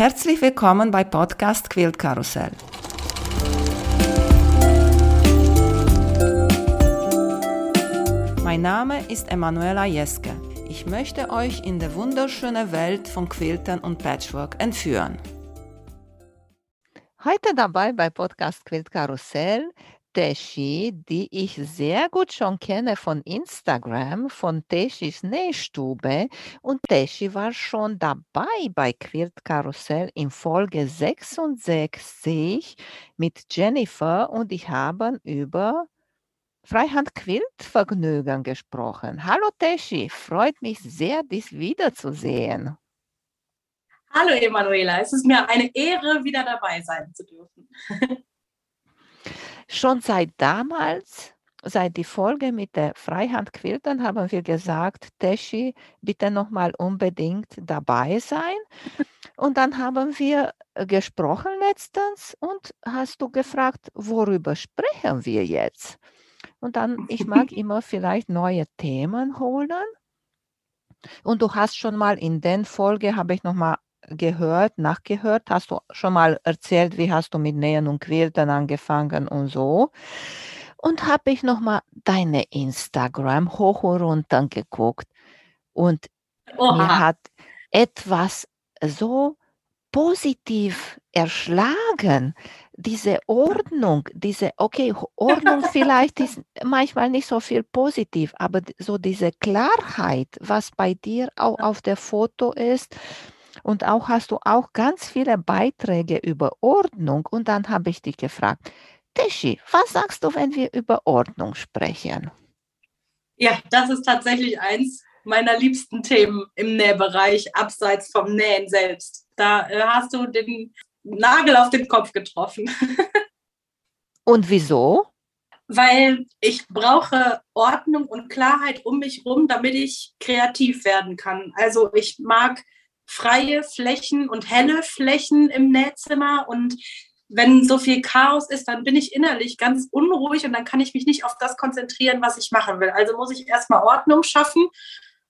Herzlich willkommen bei Podcast Quilt Karussell. Mein Name ist Emanuela Jeske. Ich möchte euch in die wunderschöne Welt von Quiltern und Patchwork entführen. Heute dabei bei Podcast Quilt Karussell Teschi, die ich sehr gut schon kenne von Instagram, von Teschis Nähstube. Und Teschi war schon dabei bei Quilt Karussell in Folge 66 mit Jennifer und ich haben über Freihand-Quilt-Vergnügen gesprochen. Hallo Teschi, freut mich sehr, dich wiederzusehen. Hallo Emanuela, es ist mir eine Ehre, wieder dabei sein zu dürfen. Schon seit damals, seit die Folge mit der Freihandquiltern, haben wir gesagt, Teschi, bitte nochmal unbedingt dabei sein. Und dann haben wir gesprochen letztens und hast du gefragt, worüber sprechen wir jetzt? Und dann, ich mag immer vielleicht neue Themen holen. Und du hast schon mal in den Folge, habe ich nochmal gehört, nachgehört? Hast du schon mal erzählt, wie hast du mit Nähen und Quilten angefangen und so? Und habe ich noch mal deine Instagram hoch und runter geguckt und Oha. mir hat etwas so positiv erschlagen. Diese Ordnung, diese, okay, Ordnung vielleicht ist manchmal nicht so viel positiv, aber so diese Klarheit, was bei dir auch auf der Foto ist, und auch hast du auch ganz viele Beiträge über Ordnung. Und dann habe ich dich gefragt, Teschi, was sagst du, wenn wir über Ordnung sprechen? Ja, das ist tatsächlich eins meiner liebsten Themen im Nähbereich, abseits vom Nähen selbst. Da äh, hast du den Nagel auf den Kopf getroffen. Und wieso? Weil ich brauche Ordnung und Klarheit um mich herum, damit ich kreativ werden kann. Also ich mag freie Flächen und helle Flächen im Nähzimmer und wenn so viel Chaos ist, dann bin ich innerlich ganz unruhig und dann kann ich mich nicht auf das konzentrieren, was ich machen will. Also muss ich erstmal Ordnung schaffen,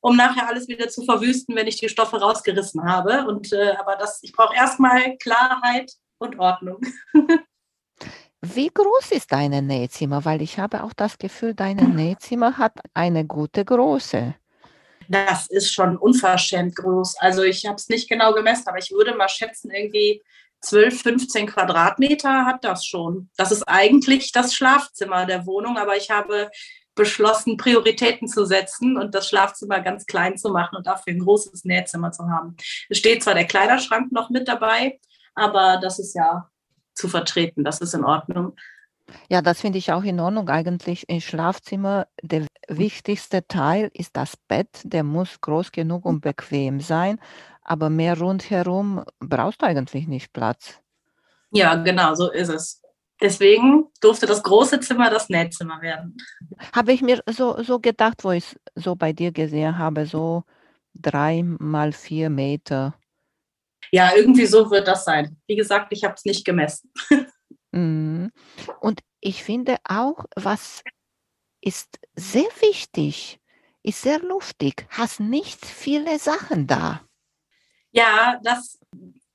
um nachher alles wieder zu verwüsten, wenn ich die Stoffe rausgerissen habe. Und äh, aber das, ich brauche erstmal Klarheit und Ordnung. Wie groß ist dein Nähzimmer? Weil ich habe auch das Gefühl, dein Nähzimmer hat eine gute Größe das ist schon unverschämt groß. Also ich habe es nicht genau gemessen, aber ich würde mal schätzen, irgendwie 12, 15 Quadratmeter hat das schon. Das ist eigentlich das Schlafzimmer der Wohnung, aber ich habe beschlossen, Prioritäten zu setzen und das Schlafzimmer ganz klein zu machen und dafür ein großes Nähzimmer zu haben. Es steht zwar der Kleiderschrank noch mit dabei, aber das ist ja zu vertreten, das ist in Ordnung. Ja, das finde ich auch in Ordnung eigentlich. Im Schlafzimmer, der wichtigste Teil ist das Bett. Der muss groß genug und bequem sein, aber mehr rundherum brauchst du eigentlich nicht Platz. Ja, genau, so ist es. Deswegen durfte das große Zimmer das Nähzimmer werden. Habe ich mir so, so gedacht, wo ich es so bei dir gesehen habe, so drei mal vier Meter. Ja, irgendwie so wird das sein. Wie gesagt, ich habe es nicht gemessen. Mhm. Und ich finde auch, was ist sehr wichtig, ist sehr luftig, hast nicht viele Sachen da. Ja, das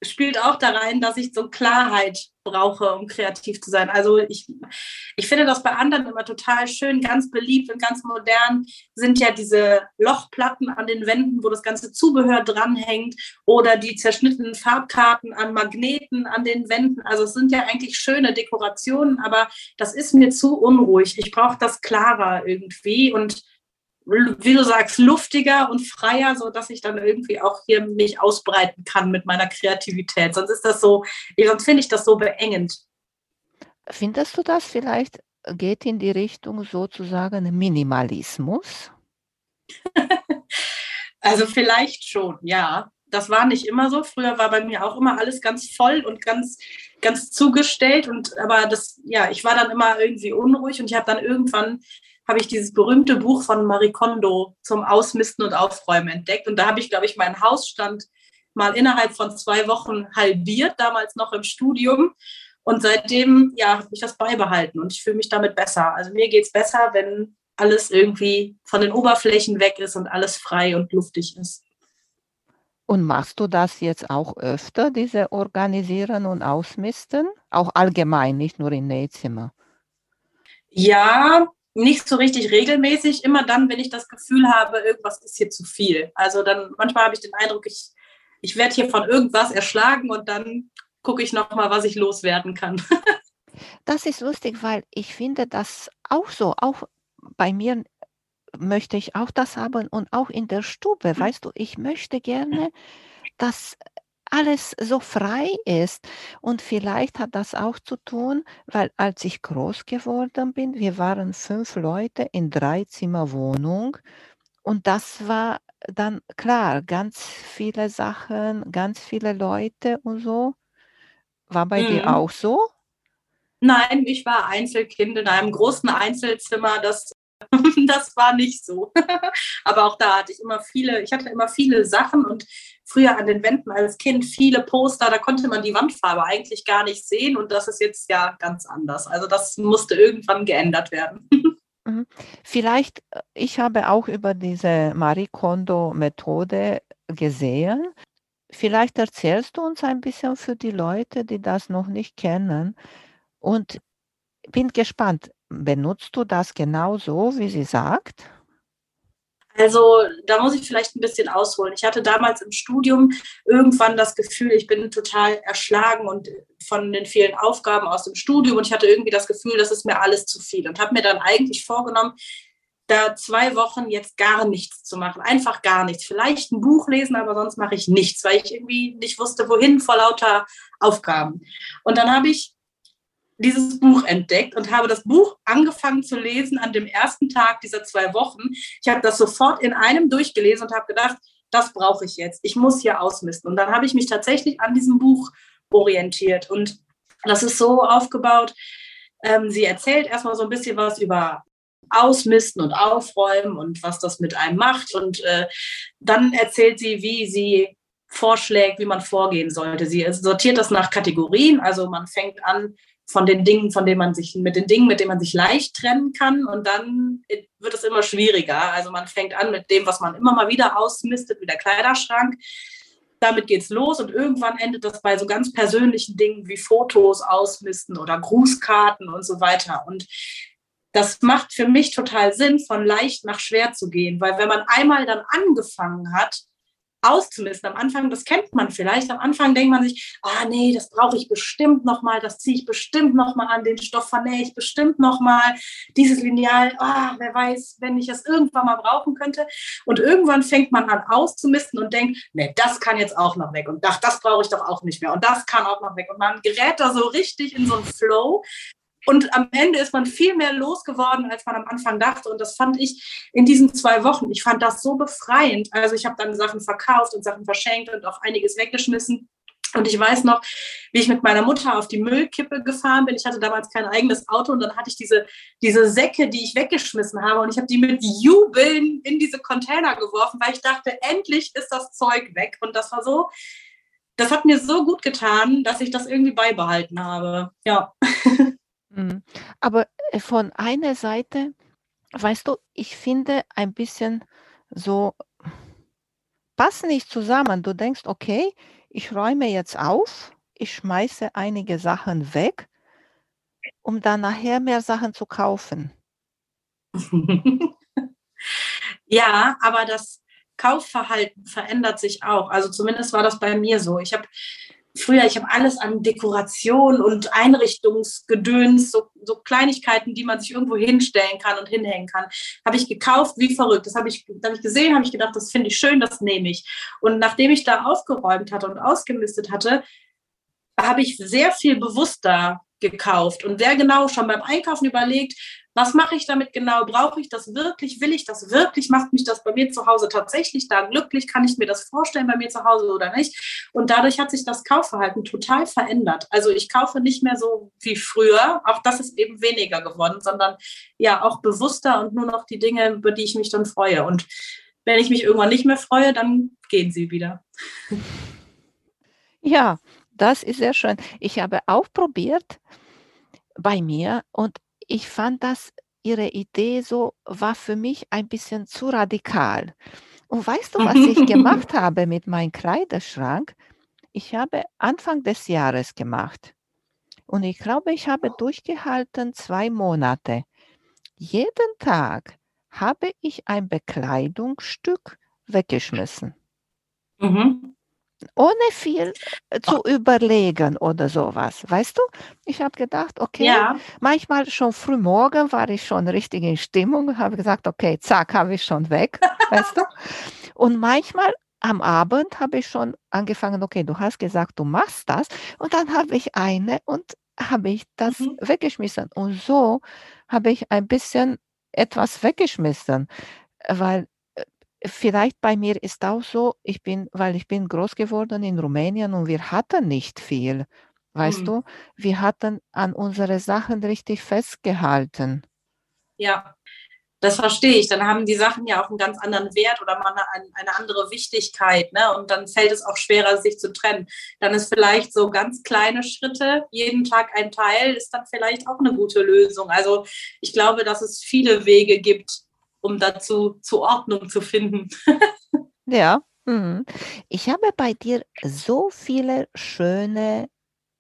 spielt auch da rein, dass ich so Klarheit brauche, um kreativ zu sein. Also ich, ich finde das bei anderen immer total schön, ganz beliebt und ganz modern sind ja diese Lochplatten an den Wänden, wo das ganze Zubehör dranhängt oder die zerschnittenen Farbkarten an Magneten an den Wänden. Also es sind ja eigentlich schöne Dekorationen, aber das ist mir zu unruhig. Ich brauche das klarer irgendwie und wie du sagst, luftiger und freier, so dass ich dann irgendwie auch hier mich ausbreiten kann mit meiner Kreativität. Sonst ist das so, sonst finde ich das so beengend. Findest du das vielleicht geht in die Richtung sozusagen Minimalismus? also vielleicht schon, ja. Das war nicht immer so. Früher war bei mir auch immer alles ganz voll und ganz, ganz zugestellt. Und aber das, ja, ich war dann immer irgendwie unruhig und ich habe dann irgendwann habe ich dieses berühmte Buch von Marie Kondo zum Ausmisten und Aufräumen entdeckt. Und da habe ich, glaube ich, meinen Hausstand mal innerhalb von zwei Wochen halbiert, damals noch im Studium. Und seitdem, ja, habe ich das beibehalten und ich fühle mich damit besser. Also mir geht es besser, wenn alles irgendwie von den Oberflächen weg ist und alles frei und luftig ist. Und machst du das jetzt auch öfter, diese Organisieren und Ausmisten? Auch allgemein, nicht nur im Nähzimmer? Ja, nicht so richtig regelmäßig. Immer dann, wenn ich das Gefühl habe, irgendwas ist hier zu viel. Also dann manchmal habe ich den Eindruck, ich, ich werde hier von irgendwas erschlagen und dann gucke ich nochmal, was ich loswerden kann. Das ist lustig, weil ich finde das auch so. Auch bei mir möchte ich auch das haben und auch in der Stube. Mhm. Weißt du, ich möchte gerne, dass alles so frei ist. Und vielleicht hat das auch zu tun, weil als ich groß geworden bin, wir waren fünf Leute in drei Zimmer Wohnung und das war dann klar, ganz viele Sachen, ganz viele Leute und so. War bei mhm. dir auch so? Nein, ich war Einzelkind in einem großen Einzelzimmer, das das war nicht so. Aber auch da hatte ich immer viele, ich hatte immer viele Sachen und früher an den Wänden als Kind viele Poster, da konnte man die Wandfarbe eigentlich gar nicht sehen und das ist jetzt ja ganz anders. Also das musste irgendwann geändert werden. Mhm. Vielleicht, äh, ich habe auch über diese Marie Kondo-Methode gesehen. Vielleicht erzählst du uns ein bisschen für die Leute, die das noch nicht kennen. Und bin gespannt, benutzt du das genau so, wie sie sagt? Also da muss ich vielleicht ein bisschen ausholen. Ich hatte damals im Studium irgendwann das Gefühl, ich bin total erschlagen und von den vielen Aufgaben aus dem Studium und ich hatte irgendwie das Gefühl, das ist mir alles zu viel und habe mir dann eigentlich vorgenommen, da zwei Wochen jetzt gar nichts zu machen, einfach gar nichts. Vielleicht ein Buch lesen, aber sonst mache ich nichts, weil ich irgendwie nicht wusste, wohin vor lauter Aufgaben. Und dann habe ich dieses Buch entdeckt und habe das Buch angefangen zu lesen an dem ersten Tag dieser zwei Wochen. Ich habe das sofort in einem durchgelesen und habe gedacht, das brauche ich jetzt. Ich muss hier ausmisten. Und dann habe ich mich tatsächlich an diesem Buch orientiert. Und das ist so aufgebaut. Ähm, sie erzählt erstmal so ein bisschen was über Ausmisten und Aufräumen und was das mit einem macht. Und äh, dann erzählt sie, wie sie vorschlägt, wie man vorgehen sollte. Sie sortiert das nach Kategorien. Also man fängt an von den Dingen, von denen man sich, mit den Dingen, mit denen man sich leicht trennen kann. Und dann wird es immer schwieriger. Also man fängt an mit dem, was man immer mal wieder ausmistet, wie der Kleiderschrank. Damit geht es los und irgendwann endet das bei so ganz persönlichen Dingen wie Fotos ausmisten oder Grußkarten und so weiter. Und das macht für mich total Sinn, von leicht nach schwer zu gehen, weil wenn man einmal dann angefangen hat, auszumisten. Am Anfang, das kennt man vielleicht, am Anfang denkt man sich, ah nee, das brauche ich bestimmt nochmal, das ziehe ich bestimmt nochmal an, den Stoff vernähe ich bestimmt nochmal, dieses Lineal, ah, wer weiß, wenn ich das irgendwann mal brauchen könnte. Und irgendwann fängt man an auszumisten und denkt, nee, das kann jetzt auch noch weg und ach, das brauche ich doch auch nicht mehr und das kann auch noch weg. Und man gerät da so richtig in so einen Flow, und am Ende ist man viel mehr losgeworden, als man am Anfang dachte. Und das fand ich in diesen zwei Wochen, ich fand das so befreiend. Also ich habe dann Sachen verkauft und Sachen verschenkt und auch einiges weggeschmissen. Und ich weiß noch, wie ich mit meiner Mutter auf die Müllkippe gefahren bin. Ich hatte damals kein eigenes Auto und dann hatte ich diese, diese Säcke, die ich weggeschmissen habe und ich habe die mit Jubeln in diese Container geworfen, weil ich dachte, endlich ist das Zeug weg. Und das war so, das hat mir so gut getan, dass ich das irgendwie beibehalten habe. Ja. Mhm. Aber äh, von einer Seite, weißt du, ich finde ein bisschen so, passt nicht zusammen. Du denkst, okay, ich räume jetzt auf, ich schmeiße einige Sachen weg, um dann nachher mehr Sachen zu kaufen. ja, aber das Kaufverhalten verändert sich auch. Also zumindest war das bei mir so. Ich habe früher, ich habe alles an Dekoration und Einrichtungsgedöns, so, so, Kleinigkeiten, die man sich irgendwo hinstellen kann und hinhängen kann, habe ich gekauft wie verrückt. Das habe ich, hab ich gesehen, habe ich gedacht, das finde ich schön, das nehme ich. Und nachdem ich da aufgeräumt hatte und ausgemistet hatte, habe ich sehr viel bewusster gekauft und sehr genau schon beim Einkaufen überlegt, was mache ich damit genau? Brauche ich das wirklich? Will ich das wirklich? Macht mich das bei mir zu Hause tatsächlich da glücklich? Kann ich mir das vorstellen bei mir zu Hause oder nicht? Und dadurch hat sich das Kaufverhalten total verändert. Also ich kaufe nicht mehr so wie früher. Auch das ist eben weniger geworden, sondern ja auch bewusster und nur noch die Dinge, über die ich mich dann freue. Und wenn ich mich irgendwann nicht mehr freue, dann gehen sie wieder. Ja, das ist sehr schön. Ich habe auch probiert bei mir und ich fand das ihre Idee so war für mich ein bisschen zu radikal. Und weißt du, was ich gemacht habe mit meinem Kleiderschrank? Ich habe Anfang des Jahres gemacht. Und ich glaube, ich habe durchgehalten zwei Monate. Jeden Tag habe ich ein Bekleidungsstück weggeschmissen. Mhm ohne viel äh, zu überlegen oder sowas. Weißt du? Ich habe gedacht, okay, ja. manchmal schon früh morgen war ich schon richtig in Stimmung, habe gesagt, okay, zack, habe ich schon weg, weißt du? Und manchmal am Abend habe ich schon angefangen, okay, du hast gesagt, du machst das. Und dann habe ich eine und habe ich das mhm. weggeschmissen. Und so habe ich ein bisschen etwas weggeschmissen, weil vielleicht bei mir ist auch so, ich bin, weil ich bin groß geworden in Rumänien und wir hatten nicht viel. Weißt mhm. du, wir hatten an unsere Sachen richtig festgehalten. Ja, das verstehe ich. Dann haben die Sachen ja auch einen ganz anderen Wert oder man eine, eine andere Wichtigkeit. Ne? Und dann fällt es auch schwerer, sich zu trennen. Dann ist vielleicht so ganz kleine Schritte, jeden Tag ein Teil, ist dann vielleicht auch eine gute Lösung. Also ich glaube, dass es viele Wege gibt, um dazu zur Ordnung zu finden. ja. Mhm. Ich habe bei dir so viele schöne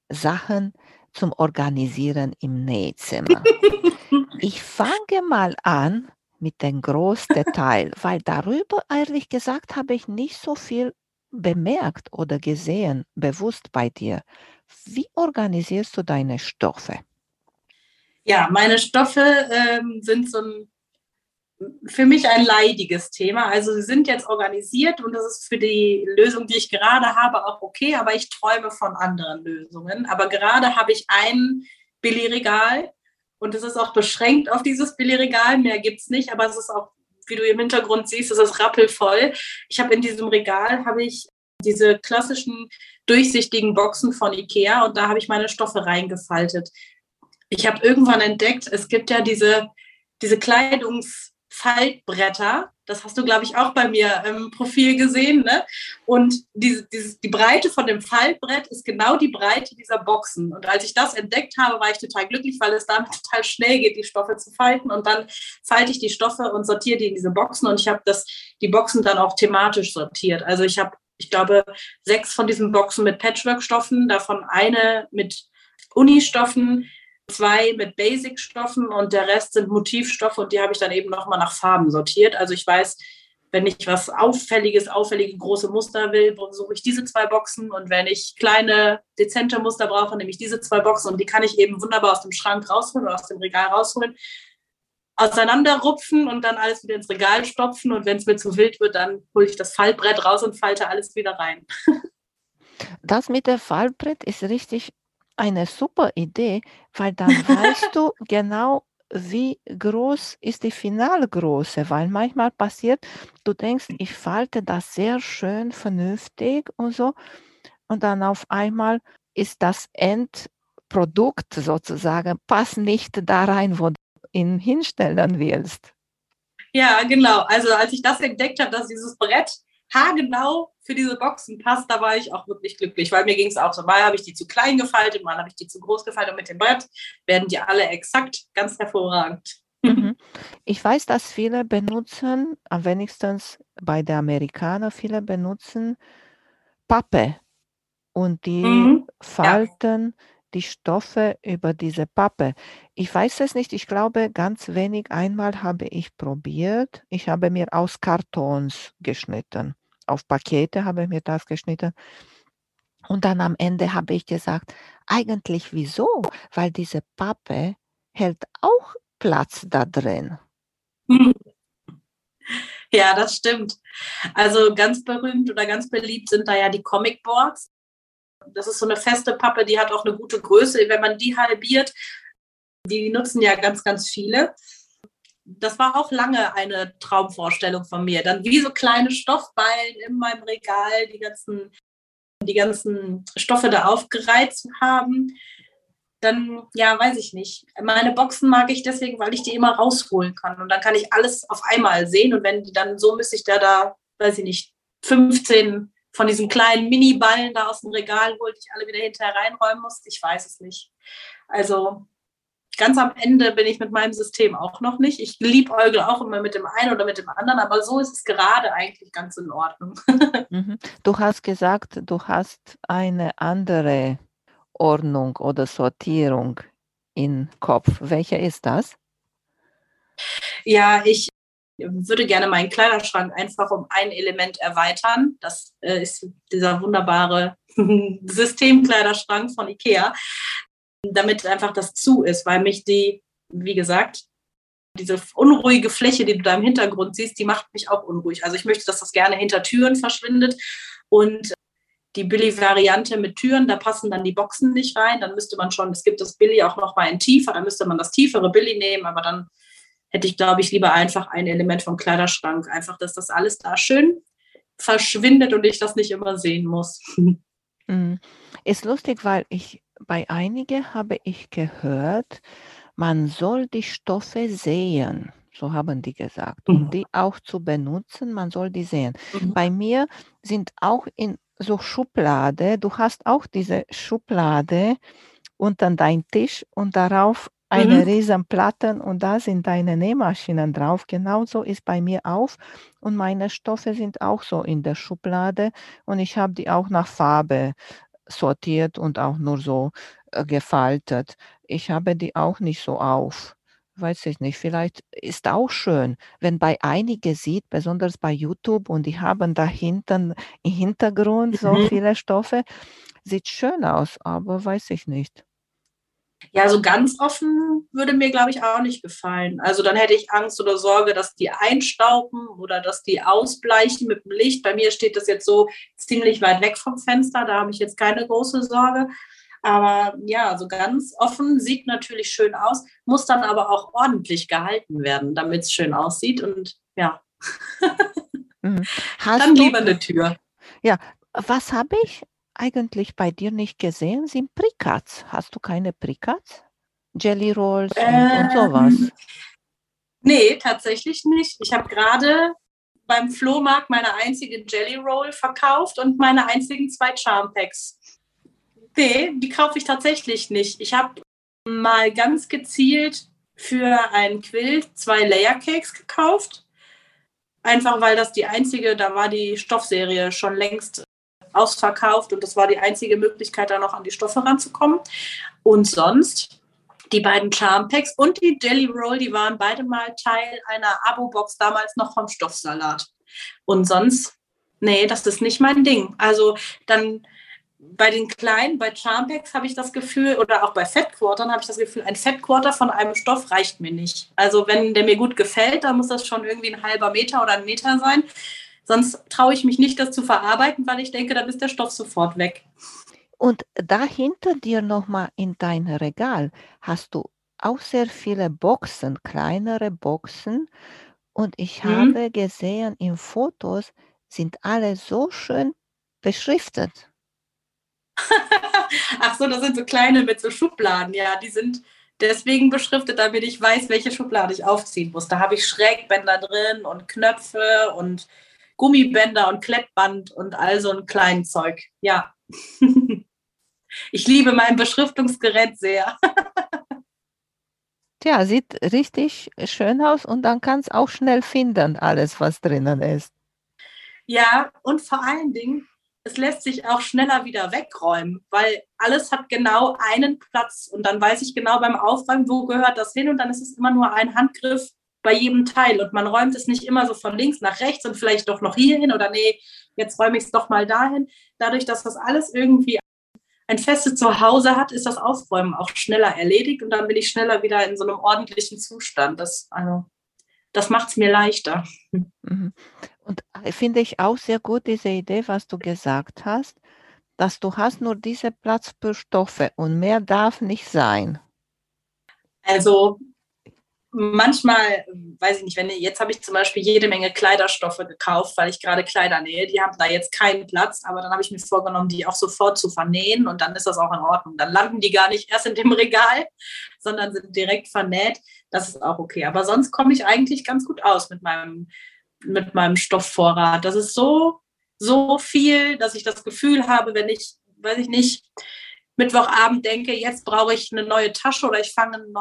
Sachen zum Organisieren im Nähzimmer. ich fange mal an mit dem Großdetail, weil darüber ehrlich gesagt habe ich nicht so viel bemerkt oder gesehen, bewusst bei dir. Wie organisierst du deine Stoffe? Ja, meine Stoffe ähm, sind so ein für mich ein leidiges Thema. Also sie sind jetzt organisiert und das ist für die Lösung, die ich gerade habe, auch okay, aber ich träume von anderen Lösungen. Aber gerade habe ich ein Billigregal und es ist auch beschränkt auf dieses Billigregal. Mehr gibt es nicht, aber es ist auch, wie du im Hintergrund siehst, es ist rappelvoll. Ich habe in diesem Regal habe ich diese klassischen durchsichtigen Boxen von Ikea und da habe ich meine Stoffe reingefaltet. Ich habe irgendwann entdeckt, es gibt ja diese, diese Kleidungs- Faltbretter. Das hast du, glaube ich, auch bei mir im Profil gesehen. Ne? Und die, die, die Breite von dem Faltbrett ist genau die Breite dieser Boxen. Und als ich das entdeckt habe, war ich total glücklich, weil es damit total schnell geht, die Stoffe zu falten. Und dann falte ich die Stoffe und sortiere die in diese Boxen. Und ich habe die Boxen dann auch thematisch sortiert. Also ich habe, ich glaube, sechs von diesen Boxen mit Patchwork-Stoffen, davon eine mit Unistoffen, zwei mit Basic-Stoffen und der Rest sind Motivstoffe und die habe ich dann eben nochmal nach Farben sortiert. Also ich weiß, wenn ich was Auffälliges, auffällige große Muster will, suche ich diese zwei Boxen und wenn ich kleine, dezente Muster brauche, nehme ich diese zwei Boxen und die kann ich eben wunderbar aus dem Schrank rausholen oder aus dem Regal rausholen, auseinanderrupfen und dann alles wieder ins Regal stopfen und wenn es mir zu wild wird, dann hole ich das Fallbrett raus und falte alles wieder rein. Das mit dem Fallbrett ist richtig eine super Idee, weil dann weißt du genau, wie groß ist die Finalgröße, weil manchmal passiert, du denkst, ich falte das sehr schön vernünftig und so und dann auf einmal ist das Endprodukt sozusagen, passt nicht da rein, wo du ihn hinstellen willst. Ja, genau. Also als ich das entdeckt habe, dass dieses Brett haargenau für diese Boxen passt, da war ich auch wirklich glücklich, weil mir ging es auch so. Mal habe ich die zu klein gefaltet, mal habe ich die zu groß gefaltet und mit dem Brett werden die alle exakt ganz hervorragend. Mhm. Ich weiß, dass viele benutzen, am wenigsten bei den Amerikanern, viele benutzen Pappe und die mhm. falten ja. Die Stoffe über diese Pappe. Ich weiß es nicht, ich glaube, ganz wenig einmal habe ich probiert. Ich habe mir aus Kartons geschnitten auf Pakete habe ich mir das geschnitten. Und dann am Ende habe ich gesagt, eigentlich wieso? Weil diese Pappe hält auch Platz da drin. Ja, das stimmt. Also ganz berühmt oder ganz beliebt sind da ja die Comic Boards. Das ist so eine feste Pappe, die hat auch eine gute Größe. Wenn man die halbiert, die nutzen ja ganz, ganz viele das war auch lange eine Traumvorstellung von mir. Dann wie so kleine Stoffballen in meinem Regal, die ganzen, die ganzen Stoffe da aufgereiht zu haben. Dann, ja, weiß ich nicht. Meine Boxen mag ich deswegen, weil ich die immer rausholen kann. Und dann kann ich alles auf einmal sehen. Und wenn die dann so müsste ich da, da, weiß ich nicht, 15 von diesen kleinen Mini-Ballen da aus dem Regal holt, ich alle wieder hinterher reinräumen muss. Ich weiß es nicht. Also ganz am Ende bin ich mit meinem System auch noch nicht. Ich liebäugle auch immer mit dem einen oder mit dem anderen, aber so ist es gerade eigentlich ganz in Ordnung. Mhm. Du hast gesagt, du hast eine andere Ordnung oder Sortierung im Kopf. Welche ist das? Ja, ich würde gerne meinen Kleiderschrank einfach um ein Element erweitern. Das äh, ist dieser wunderbare Systemkleiderschrank von Ikea, damit einfach das zu ist, weil mich die, wie gesagt, diese unruhige Fläche, die du da im Hintergrund siehst, die macht mich auch unruhig. Also ich möchte, dass das gerne hinter Türen verschwindet und die Billy-Variante mit Türen, da passen dann die Boxen nicht rein. Dann müsste man schon, es gibt das Billy auch noch mal in tiefer, dann müsste man das tiefere Billy nehmen, aber dann hätte ich, glaube ich, lieber einfach ein Element vom Kleiderschrank. Einfach, dass das alles da schön verschwindet und ich das nicht immer sehen muss. Mhm. Ist lustig, weil ich bei einigen habe ich gehört, man soll die Stoffe sehen. So haben die gesagt. Um mhm. die auch zu benutzen, man soll die sehen. Mhm. Bei mir sind auch in so Schublade, du hast auch diese Schublade unter dein Tisch und darauf eine mhm. riesen Platten und da sind deine Nähmaschinen drauf. Genauso ist bei mir auch. Und meine Stoffe sind auch so in der Schublade und ich habe die auch nach Farbe sortiert und auch nur so äh, gefaltet. Ich habe die auch nicht so auf. Weiß ich nicht, vielleicht ist auch schön, wenn bei einigen sieht, besonders bei YouTube und die haben da hinten im Hintergrund so mhm. viele Stoffe, sieht schön aus, aber weiß ich nicht. Ja, so ganz offen würde mir, glaube ich, auch nicht gefallen. Also dann hätte ich Angst oder Sorge, dass die einstauben oder dass die ausbleichen mit dem Licht. Bei mir steht das jetzt so ziemlich weit weg vom Fenster, da habe ich jetzt keine große Sorge. Aber ja, so ganz offen sieht natürlich schön aus, muss dann aber auch ordentlich gehalten werden, damit es schön aussieht. Und ja, mhm. dann lieber eine Tür. Ja, was habe ich eigentlich bei dir nicht gesehen, sind Prikats. Hast du keine Prikats? Jelly Rolls und, ähm, und sowas? Nee, tatsächlich nicht. Ich habe gerade beim Flohmarkt meine einzige Jelly Roll verkauft und meine einzigen zwei Charm Packs. Nee, die kaufe ich tatsächlich nicht. Ich habe mal ganz gezielt für ein Quilt zwei Layer Cakes gekauft. Einfach weil das die einzige, da war die Stoffserie schon längst ausverkauft und das war die einzige Möglichkeit, da noch an die Stoffe ranzukommen. Und sonst die beiden Charm Packs und die Jelly Roll, die waren beide mal Teil einer Abo-Box damals noch vom Stoffsalat. Und sonst, nee, das ist nicht mein Ding. Also dann bei den kleinen, bei Charm Packs habe ich das Gefühl, oder auch bei Fettquartern habe ich das Gefühl, ein Fettquarter von einem Stoff reicht mir nicht. Also wenn der mir gut gefällt, dann muss das schon irgendwie ein halber Meter oder ein Meter sein. Sonst traue ich mich nicht, das zu verarbeiten, weil ich denke, dann ist der Stoff sofort weg. Und dahinter dir nochmal in dein Regal hast du auch sehr viele Boxen, kleinere Boxen. Und ich mhm. habe gesehen, in Fotos sind alle so schön beschriftet. Ach so, das sind so kleine mit so Schubladen. Ja, die sind deswegen beschriftet, damit ich weiß, welche Schublade ich aufziehen muss. Da habe ich Schrägbänder drin und Knöpfe und Gummibänder und Klettband und all so ein kleinen Zeug. Ja. ich liebe mein Beschriftungsgerät sehr. Tja, sieht richtig schön aus und dann kann es auch schnell finden, alles, was drinnen ist. Ja, und vor allen Dingen, es lässt sich auch schneller wieder wegräumen, weil alles hat genau einen Platz und dann weiß ich genau beim Aufräumen, wo gehört das hin und dann ist es immer nur ein Handgriff bei jedem Teil und man räumt es nicht immer so von links nach rechts und vielleicht doch noch hier hin oder nee, jetzt räume ich es doch mal dahin. Dadurch, dass das alles irgendwie ein festes Zuhause hat, ist das Aufräumen auch schneller erledigt und dann bin ich schneller wieder in so einem ordentlichen Zustand. Das, also, das macht es mir leichter. Mhm. Und äh, finde ich auch sehr gut diese Idee, was du gesagt hast, dass du hast nur diese Platz für Stoffe und mehr darf nicht sein. Also manchmal, weiß ich nicht, wenn jetzt habe ich zum Beispiel jede Menge Kleiderstoffe gekauft, weil ich gerade Kleider nähe. Die haben da jetzt keinen Platz, aber dann habe ich mir vorgenommen, die auch sofort zu vernähen und dann ist das auch in Ordnung. Dann landen die gar nicht erst in dem Regal, sondern sind direkt vernäht. Das ist auch okay. Aber sonst komme ich eigentlich ganz gut aus mit meinem, mit meinem Stoffvorrat. Das ist so, so viel, dass ich das Gefühl habe, wenn ich, weiß ich nicht, Mittwochabend denke, jetzt brauche ich eine neue Tasche oder ich fange ein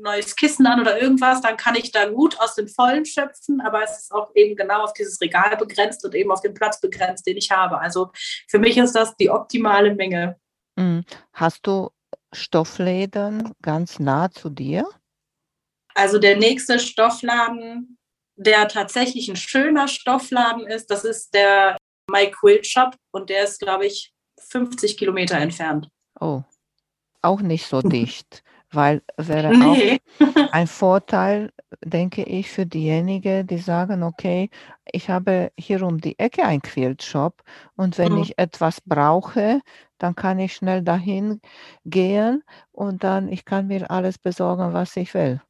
neues Kissen an oder irgendwas, dann kann ich da gut aus dem Vollen schöpfen, aber es ist auch eben genau auf dieses Regal begrenzt und eben auf den Platz begrenzt, den ich habe. Also für mich ist das die optimale Menge. Mhm. Hast du Stoffläden ganz nah zu dir? Also der nächste Stoffladen, der tatsächlich ein schöner Stoffladen ist, das ist der My Quilt Shop und der ist, glaube ich, 50 Kilometer entfernt. Oh, auch nicht so dicht, weil wäre nee. auch ein Vorteil, denke ich, für diejenigen, die sagen, okay, ich habe hier um die Ecke einen Quiltshop und wenn mhm. ich etwas brauche, dann kann ich schnell dahin gehen und dann ich kann mir alles besorgen, was ich will.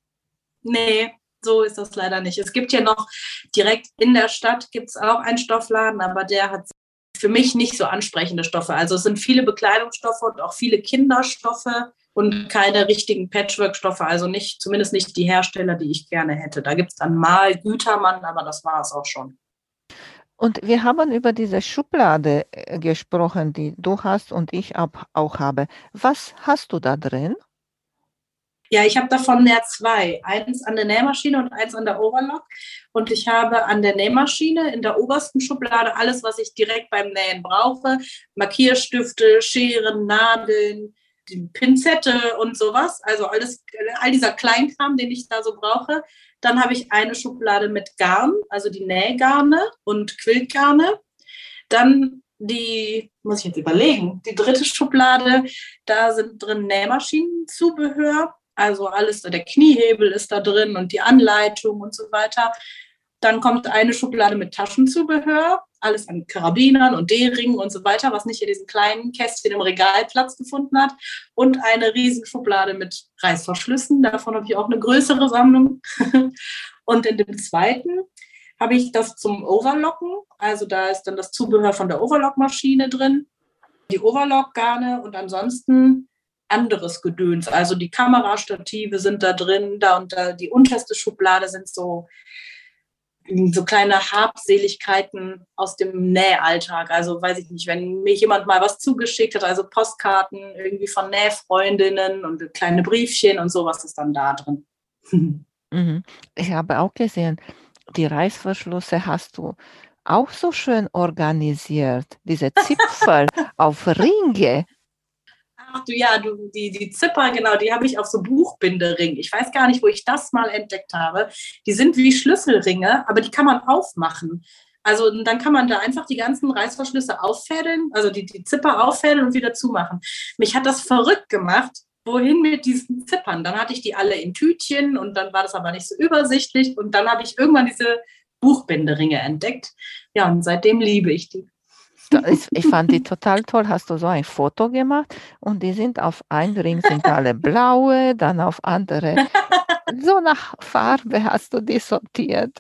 Nee, so ist das leider nicht. Es gibt hier noch direkt in der Stadt gibt es auch einen Stoffladen, aber der hat für mich nicht so ansprechende Stoffe. Also es sind viele Bekleidungsstoffe und auch viele Kinderstoffe und keine richtigen Patchwork-Stoffe, also nicht, zumindest nicht die Hersteller, die ich gerne hätte. Da gibt es dann mal Gütermann, aber das war es auch schon. Und wir haben über diese Schublade äh, gesprochen, die du hast und ich auch habe. Was hast du da drin? Ja, ich habe davon ja zwei. Eins an der Nähmaschine und eins an der Overlock. Und ich habe an der Nähmaschine in der obersten Schublade alles, was ich direkt beim Nähen brauche. Markierstifte, Scheren, Nadeln, Pinzette und sowas. Also alles, all dieser Kleinkram, den ich da so brauche. Dann habe ich eine Schublade mit Garn, also die Nähgarne und Quiltgarne. Dann die, muss ich jetzt überlegen, die dritte Schublade, da sind drin Nähmaschinenzubehör also alles, der Kniehebel ist da drin und die Anleitung und so weiter. Dann kommt eine Schublade mit Taschenzubehör, alles an Karabinern und D-Ringen und so weiter, was nicht in diesen kleinen Kästchen im Regal Platz gefunden hat. Und eine riesen Schublade mit Reißverschlüssen. Davon habe ich auch eine größere Sammlung. und in dem zweiten habe ich das zum Overlocken. Also da ist dann das Zubehör von der Overlockmaschine drin, die Overlock-Garne und ansonsten anderes Gedöns. Also die Kamerastative sind da drin, da und da die unterste Schublade sind so, so kleine Habseligkeiten aus dem Nähalltag. Also weiß ich nicht, wenn mir jemand mal was zugeschickt hat, also Postkarten irgendwie von Nähfreundinnen und kleine Briefchen und sowas ist dann da drin. Mhm. Ich habe auch gesehen, die Reißverschlüsse hast du auch so schön organisiert. Diese Zipfel auf Ringe ach du ja, du, die, die Zipper, genau, die habe ich auf so Buchbindering. Ich weiß gar nicht, wo ich das mal entdeckt habe. Die sind wie Schlüsselringe, aber die kann man aufmachen. Also dann kann man da einfach die ganzen Reißverschlüsse auffädeln, also die, die Zipper auffädeln und wieder zumachen. Mich hat das verrückt gemacht, wohin mit diesen Zippern. Dann hatte ich die alle in Tütchen und dann war das aber nicht so übersichtlich und dann habe ich irgendwann diese Buchbinderinge entdeckt. Ja, und seitdem liebe ich die ich fand die total toll. Hast du so ein Foto gemacht und die sind auf einem Ring sind alle blaue, dann auf andere. So nach Farbe hast du die sortiert.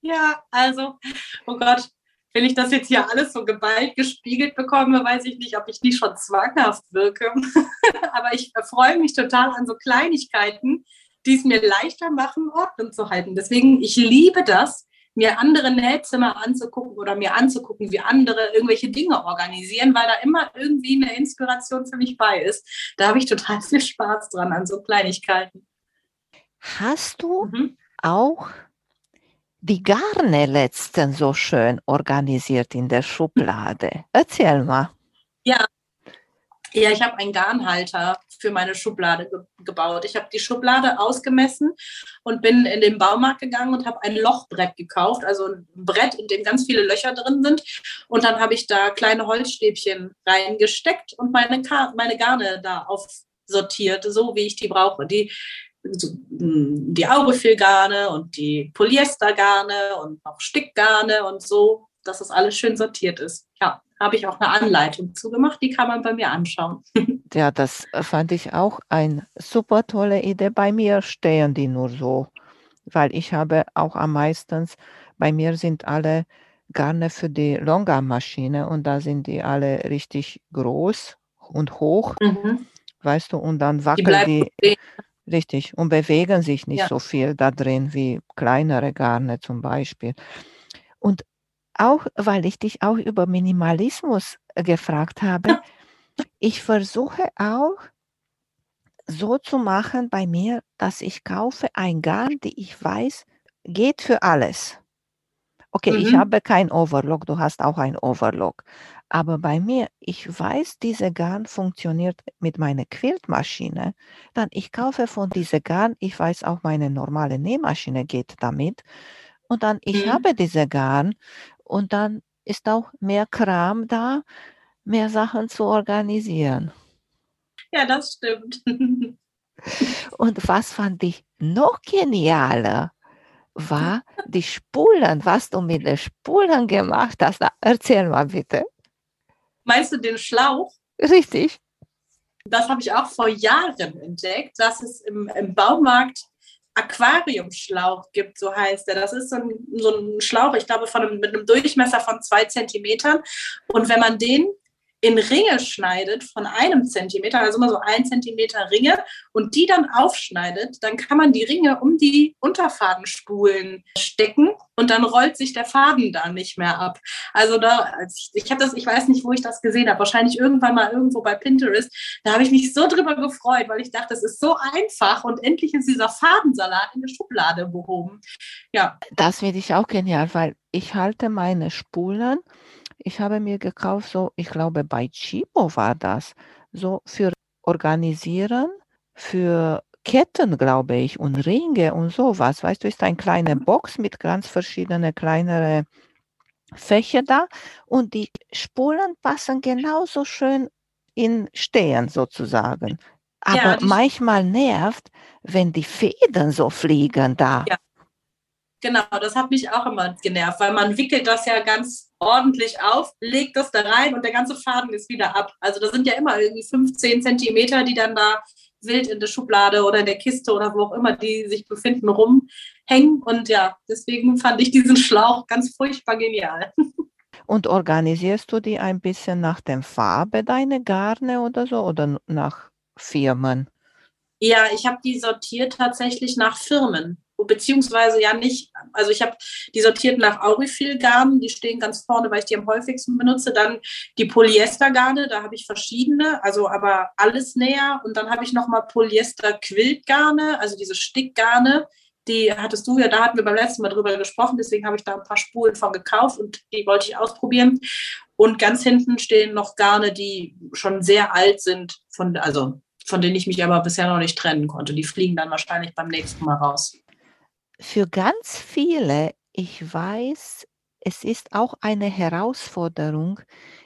Ja, also, oh Gott, wenn ich das jetzt hier alles so geballt gespiegelt bekomme, weiß ich nicht, ob ich nicht schon zwanghaft wirke. Aber ich freue mich total an so Kleinigkeiten, die es mir leichter machen, Ordnung zu halten. Deswegen, ich liebe das, mir andere Nähzimmer anzugucken oder mir anzugucken, wie andere irgendwelche Dinge organisieren, weil da immer irgendwie eine Inspiration für mich bei ist. Da habe ich total viel Spaß dran an so Kleinigkeiten. Hast du mhm. auch die Garne letzten so schön organisiert in der Schublade? Erzähl mal. Ja, ja, ich habe einen Garnhalter für meine Schublade ge gebaut. Ich habe die Schublade ausgemessen und bin in den Baumarkt gegangen und habe ein Lochbrett gekauft, also ein Brett, in dem ganz viele Löcher drin sind. Und dann habe ich da kleine Holzstäbchen reingesteckt und meine, meine Garne da aufsortiert, so wie ich die brauche. Die hm, die Aurifil-Garne und die Polyestergarne und auch Stickgarne und so, dass das alles schön sortiert ist. Habe ich auch eine Anleitung zugemacht, die kann man bei mir anschauen. Ja, das fand ich auch eine super tolle Idee. Bei mir stehen die nur so, weil ich habe auch am meisten, bei mir sind alle Garne für die Longarm-Maschine und da sind die alle richtig groß und hoch, mhm. weißt du, und dann wackeln die, die richtig und bewegen sich nicht ja. so viel da drin wie kleinere Garne zum Beispiel. Und auch weil ich dich auch über Minimalismus äh, gefragt habe. Ich versuche auch so zu machen bei mir, dass ich kaufe ein Garn, die ich weiß, geht für alles. Okay, ich Mhm. habe kein Overlock, du hast auch ein Overlock. Aber bei mir, ich weiß, diese Garn funktioniert mit meiner Quiltmaschine. Dann ich kaufe von diese Garn, ich weiß auch, meine normale Nähmaschine geht damit. Und dann ich Mhm. habe diese Garn und dann ist auch mehr Kram da, mehr Sachen zu organisieren. Ja, das stimmt. Und was fand ich noch genialer, war die Spulen, was du mit den Spulen gemacht hast. Na, erzähl mal bitte. Meinst du den Schlauch? Richtig. Das habe ich auch vor Jahren entdeckt, dass es im, im Baumarkt Aquariumschlauch gibt, so heißt er. Das ist so ein, so ein Schlauch, ich glaube, von einem, mit einem Durchmesser von zwei Zentimetern. Und wenn man den in Ringe schneidet von einem Zentimeter, also immer so ein Zentimeter Ringe, und die dann aufschneidet, dann kann man die Ringe um die Unterfadenspulen stecken und dann rollt sich der Faden da nicht mehr ab. Also da, ich, ich habe das, ich weiß nicht, wo ich das gesehen habe, wahrscheinlich irgendwann mal irgendwo bei Pinterest. Da habe ich mich so drüber gefreut, weil ich dachte, es ist so einfach und endlich ist dieser Fadensalat in der Schublade behoben. Ja. Das finde ich auch genial, weil ich halte meine Spulen ich habe mir gekauft, so, ich glaube, bei Chibo war das, so für Organisieren, für Ketten, glaube ich, und Ringe und sowas. Weißt du, ist eine kleine Box mit ganz verschiedenen kleineren Fächer da und die Spulen passen genauso schön in Stehen sozusagen. Aber Ja, manchmal nervt, wenn die Fäden so fliegen da. Ja. Genau, das hat mich auch immer genervt, weil man wickelt das ja ganz ordentlich auf, legt das da rein und der ganze Faden ist wieder ab. Also da sind ja immer irgendwie 15 Zentimeter, die dann da wild in der Schublade oder in der Kiste oder wo auch immer die sich befinden, rumhängen. Und ja, deswegen fand ich diesen Schlauch ganz furchtbar genial. Und organisierst du die ein bisschen nach der Farbe, deine Garne oder so, oder nach Firmen? Ja, ich habe die sortiert tatsächlich nach Firmen. Beziehungsweise ja nicht, also ich habe die sortiert nach Aurifil-Garnen, die stehen ganz vorne, weil ich die am häufigsten benutze. Dann die Polyester-Garne, da habe ich verschiedene, also aber alles näher. Und dann habe ich nochmal Polyester-Quiltgarne, also diese Stickgarne. Die hattest du ja, da hatten wir beim letzten Mal drüber gesprochen, deswegen habe ich da ein paar Spulen von gekauft und die wollte ich ausprobieren. Und ganz hinten stehen noch Garne, die schon sehr alt sind, von, also von denen ich mich aber bisher noch nicht trennen konnte. Die fliegen dann wahrscheinlich beim nächsten Mal raus. Für ganz viele, ich weiß, es ist auch eine Herausforderung,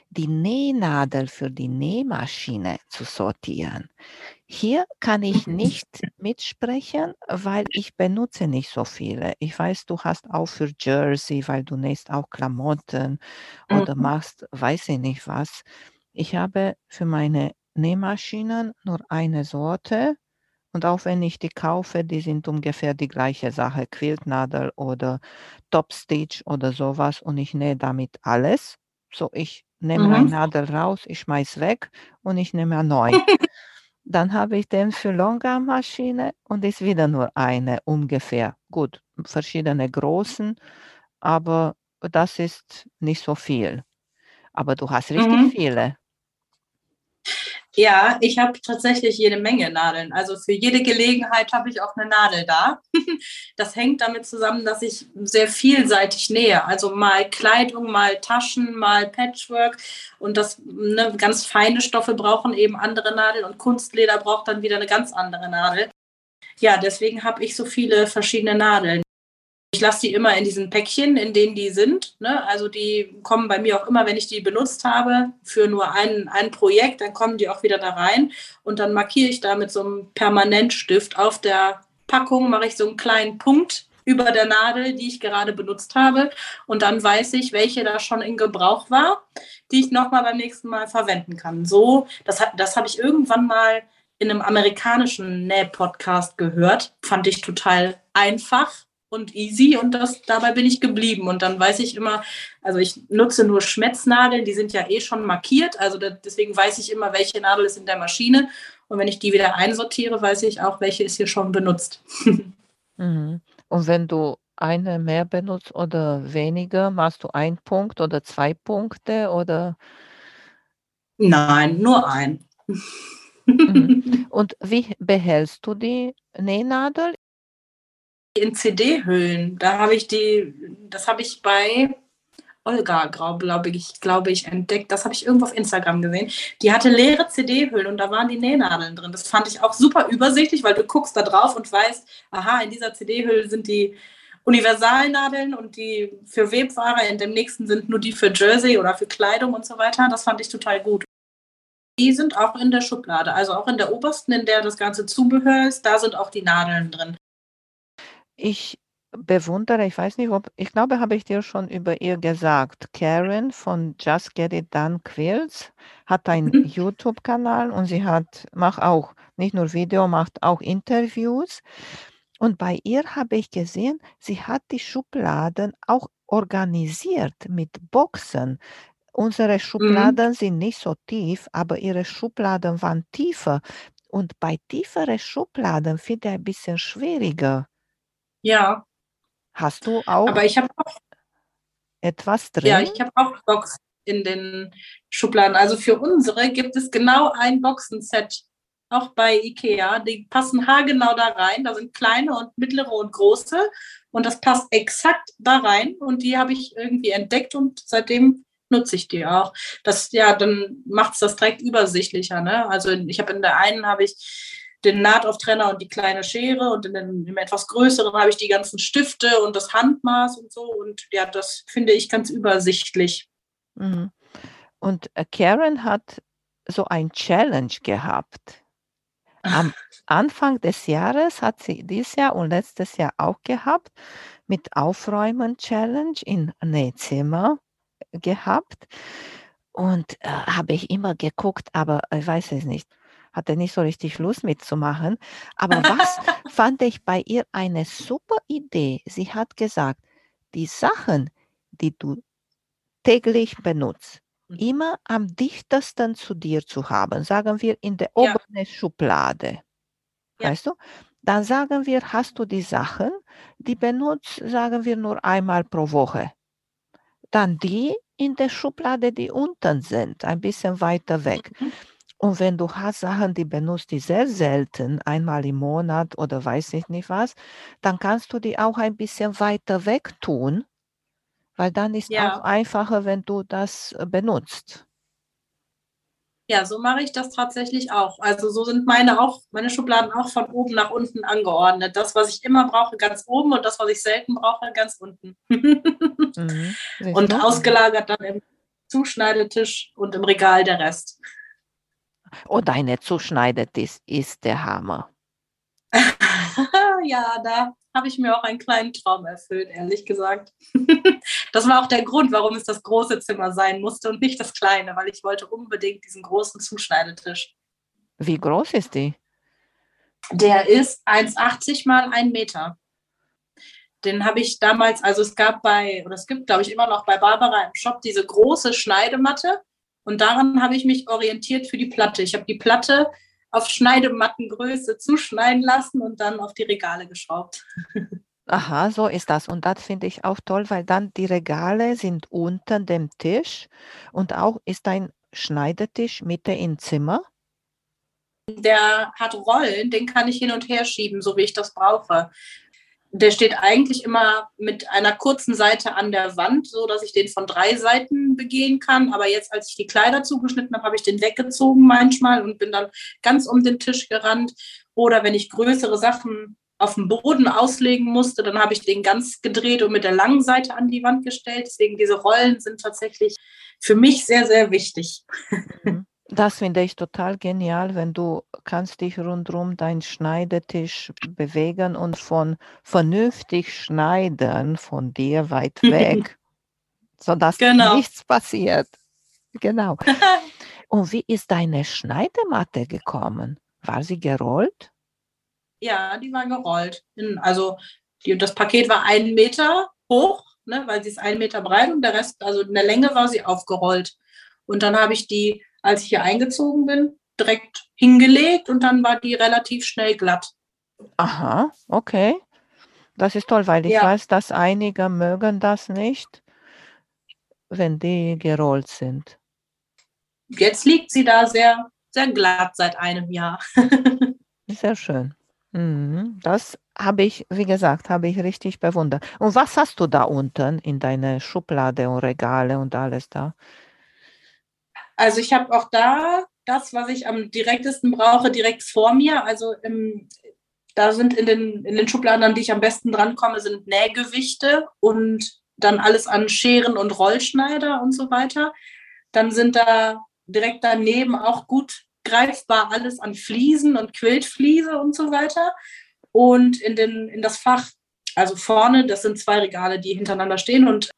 die Nähnadel für die Nähmaschine zu sortieren. Hier kann ich nicht mitsprechen, weil ich benutze nicht so viele. Ich weiß, du hast auch für Jersey, weil du nähst auch Klamotten oder Mhm. machst, weiß ich nicht was. Ich habe für meine Nähmaschinen nur eine Sorte und auch wenn ich die kaufe, die sind ungefähr die gleiche Sache, Quiltnadel oder Topstitch oder sowas und ich nähe damit alles. So, ich nehme eine Mhm. Nadel raus, ich schmeiß weg und ich nehme eine. Dann habe ich den für Longarm-Maschine und ist wieder nur eine ungefähr. Gut, verschiedene Großen, aber das ist nicht so viel. Aber du hast richtig Mhm. viele. Ja, ich habe tatsächlich jede Menge Nadeln. Also für jede Gelegenheit habe ich auch eine Nadel da. Das hängt damit zusammen, dass ich sehr vielseitig nähe. Also mal Kleidung, mal Taschen, mal Patchwork. Und das ne, ganz feine Stoffe brauchen eben andere Nadeln und Kunstleder braucht dann wieder eine ganz andere Nadel. Ja, deswegen habe ich so viele verschiedene Nadeln. Ich lasse die immer in diesen Päckchen, in denen die sind. Ne? Also die kommen bei mir auch immer, wenn ich die benutzt habe, für nur ein, ein Projekt, dann kommen die auch wieder da rein. Und dann markiere ich da mit so einem Permanentstift auf der Packung, mache ich so einen kleinen Punkt über der Nadel, die ich gerade benutzt habe. Und dann weiß ich, welche da schon in Gebrauch war, die ich nochmal beim nächsten Mal verwenden kann. So, das, das habe ich irgendwann mal in einem amerikanischen Näh-Podcast gehört. Fand ich total einfach und easy und das, dabei bin ich geblieben. Und dann weiß ich immer, also ich nutze nur Schmetznadeln, die sind ja eh schon markiert, also da, deswegen weiß ich immer, welche Nadel ist in der Maschine. Und wenn ich die wieder einsortiere, weiß ich auch, welche ist hier schon benutzt. Mhm. Und wenn du eine mehr benutzt oder weniger, machst du einen Punkt oder zwei Punkte oder Nein, nur ein. Mhm. Und wie behältst du die Nähnadel? In CD-Hüllen. Da habe ich die, das habe ich bei Olga, glaube ich, glaube ich, entdeckt. Das habe ich irgendwo auf Instagram gesehen. Die hatte leere CD-Hüllen und da waren die Nähnadeln drin. Das fand ich auch super übersichtlich, weil du guckst da drauf und weißt, aha, in dieser CD-Hülle sind die Universalnadeln und die für Webware, in dem nächsten sind nur die für Jersey oder für Kleidung und so weiter. Das fand ich total gut. Die sind auch in der Schublade, also auch in der obersten, in der das ganze Zubehör ist, da sind auch die Nadeln drin. Ich bewundere, ich weiß nicht, ob, ich glaube, habe ich dir schon über ihr gesagt. Karen von Just Get It Done Quills hat einen mhm. YouTube-Kanal und sie hat, macht auch nicht nur Video, macht auch Interviews. Und bei ihr habe ich gesehen, sie hat die Schubladen auch organisiert mit Boxen. Unsere Mhm. Schubladen sind nicht so tief, aber ihre Schubladen waren tiefer. Und bei tieferen Schubladen finde ich ein bisschen schwieriger. Ja. Hast du auch Aber ich habe auch, etwas ja, drin? ich habe auch Boxen in den Schubladen. Also für unsere gibt es genau ein Boxenset, auch bei IKEA. Die passen haargenau da rein. Da sind kleine und mittlere und große. Und das passt exakt da rein. Und die habe ich irgendwie entdeckt und seitdem nutze ich die auch. Das, ja, dann macht es das direkt übersichtlicher. Ne? Also ich habe in der einen habe ich den Nahtauftrenner und die kleine Schere und in dem etwas größeren habe ich die ganzen Stifte und das Handmaß und so. Und ja, das finde ich ganz übersichtlich. Mhm. Und äh, Karen hat so ein Challenge gehabt. Am Anfang des Jahres hat sie dieses Jahr und letztes Jahr auch gehabt mit Aufräumen Challenge in Nähzimmer gehabt und äh, habe ich immer geguckt, aber ich weiß es nicht, hatte nicht so richtig Lust mitzumachen. Aber was fand ich bei ihr eine super Idee? Sie hat gesagt, die Sachen, die du täglich benutzt, mhm. immer am dichtesten zu dir zu haben, sagen wir in der Ja. oberen Schublade. Ja. Weißt du? Dann sagen wir, hast du die Sachen, die benutzt, sagen wir nur einmal pro Woche. Dann die in der Schublade, die unten sind, ein bisschen weiter weg. Mhm. Und wenn du hast Sachen, die benutzt die sehr selten, einmal im Monat oder weiß ich nicht was, dann kannst du die auch ein bisschen weiter weg tun, weil dann ist auch Ja. einfacher, wenn du das äh, benutzt. Ja, so mache ich das tatsächlich auch. Also so sind meine auch, meine Schubladen auch von oben nach unten angeordnet. Das, was ich immer brauche, ganz oben und das, was ich selten brauche, ganz unten. Mhm. Und ausgelagert dann im Zuschneidetisch und im Regal der Rest. Oh, deine Zuschneidetisch ist der Hammer. ja, da habe ich mir auch einen kleinen Traum erfüllt, ehrlich gesagt. das war auch der Grund, warum es das große Zimmer sein musste und nicht das kleine, weil ich wollte unbedingt diesen großen Zuschneidetisch. Wie groß ist die? Der ist 1,80 mal 1 Meter. Den habe ich damals, also es gab bei, oder es gibt, glaube ich, immer noch bei Barbara im Shop diese große Schneidematte. Und daran habe ich mich orientiert für die Platte. Ich habe die Platte auf Schneidemattengröße zuschneiden lassen und dann auf die Regale geschraubt. Aha, so ist das. Und das finde ich auch toll, weil dann die Regale sind unter dem Tisch und auch ist ein Schneidetisch Mitte im Zimmer. Der hat Rollen, den kann ich hin und her schieben, so wie ich das brauche. Der steht eigentlich immer mit einer kurzen Seite an der Wand, so dass ich den von drei Seiten begehen kann. Aber jetzt, als ich die Kleider zugeschnitten habe, habe ich den weggezogen manchmal und bin dann ganz um den Tisch gerannt. Oder wenn ich größere Sachen auf dem Boden auslegen musste, dann habe ich den ganz gedreht und mit der langen Seite an die Wand gestellt. Deswegen diese Rollen sind tatsächlich für mich sehr, sehr wichtig. Mhm. Das finde ich total genial, wenn du kannst dich rundherum deinen Schneidetisch bewegen und von vernünftig schneiden von dir weit weg, sodass Genau. nichts passiert. Genau. Und wie ist deine Schneidematte gekommen? War sie gerollt? Ja, die war gerollt. Also die, das Paket war einen Meter hoch, ne, weil sie ist einen Meter breit und der Rest, also in der Länge war sie aufgerollt. Und dann habe ich die, als ich hier eingezogen bin, direkt hingelegt und dann war die relativ schnell glatt. Aha, okay. Das ist toll, weil ich Ja. weiß, dass einige mögen das nicht, wenn die gerollt sind. jetzt liegt sie da sehr, sehr glatt seit einem Jahr. Sehr schön. Mhm. Das habe ich, wie gesagt, habe ich richtig bewundert. Und was hast du da unten in deiner Schublade und Regale und alles da? Also ich habe auch da das, was ich am direktesten brauche, direkt vor mir. Also im, da sind in den, in den Schubladen, an die ich am besten drankomme, sind Nähgewichte und dann alles an Scheren und Rollschneider und so weiter. Dann sind da direkt daneben auch gut greifbar alles an Fliesen und Quiltfliese und so weiter. Und in, den, in das Fach, also vorne, das sind zwei Regale, die hintereinander stehen und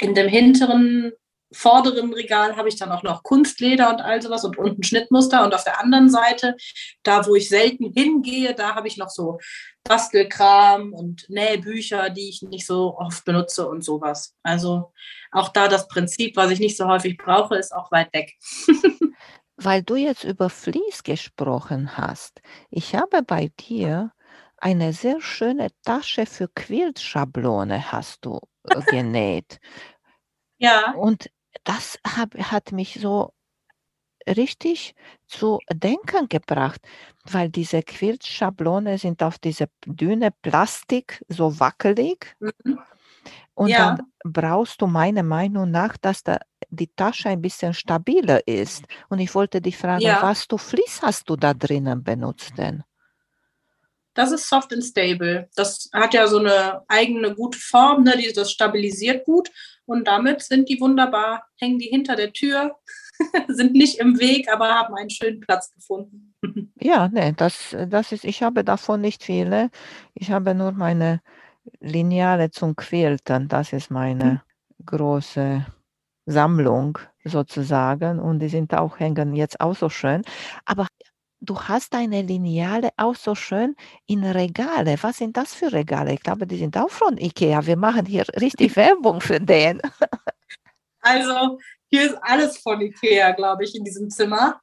in dem hinteren vorderen Regal habe ich dann auch noch Kunstleder und all sowas und unten Schnittmuster. Und auf der anderen Seite, da wo ich selten hingehe, da habe ich noch so Bastelkram und Nähbücher, die ich nicht so oft benutze und sowas. Also auch da das Prinzip, was ich nicht so häufig brauche, ist auch weit weg. Weil du jetzt über Vlies gesprochen hast. Ich habe bei dir eine sehr schöne Tasche für Quiltschablone hast du äh, genäht. Ja. Und das hab, hat mich so richtig zu denken gebracht, weil diese Quiltschablone sind auf diese dünne Plastik so wackelig. Mhm. Und ja. dann brauchst du meiner Meinung nach, dass da die Tasche ein bisschen stabiler ist. Und ich wollte dich fragen, ja. was du Vlies hast du da drinnen benutzt denn? Das ist soft and stable. Das hat ja so eine eigene gute Form, ne? die, das stabilisiert gut. Und damit sind die wunderbar, hängen die hinter der Tür, sind nicht im Weg, aber haben einen schönen Platz gefunden. Ja, nee, das, das ist, ich habe davon nicht viele. Ich habe nur meine Lineale zum Quilten. Das ist meine hm. große Sammlung sozusagen. Und die sind auch, hängen jetzt auch so schön. Aber du hast deine Lineale auch so schön in Regale. Was sind das für Regale? Ich glaube, die sind auch von Ikea. Wir machen hier richtig Werbung für den. Also, hier ist alles von Ikea, glaube ich, in diesem Zimmer.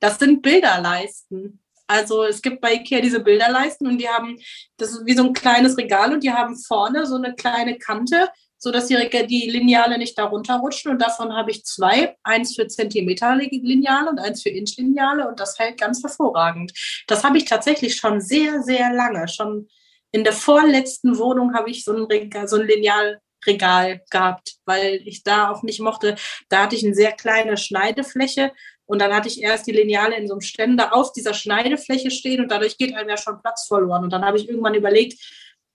Das sind Bilderleisten. Also es gibt bei Ikea diese Bilderleisten und die haben, das ist wie so ein kleines Regal und die haben vorne so eine kleine Kante so dass die, die Lineale nicht darunter rutschen. Und davon habe ich zwei, eins für Zentimeter-Lineale und eins für Inch-Lineale und das hält ganz hervorragend. Das habe ich tatsächlich schon sehr, sehr lange. Schon in der vorletzten Wohnung habe ich so ein, Regal, so ein Linealregal gehabt, weil ich da auch nicht mochte. Da hatte ich eine sehr kleine Schneidefläche und dann hatte ich erst die Lineale in so einem Ständer auf dieser Schneidefläche stehen und dadurch geht einem ja schon Platz verloren. Und dann habe ich irgendwann überlegt,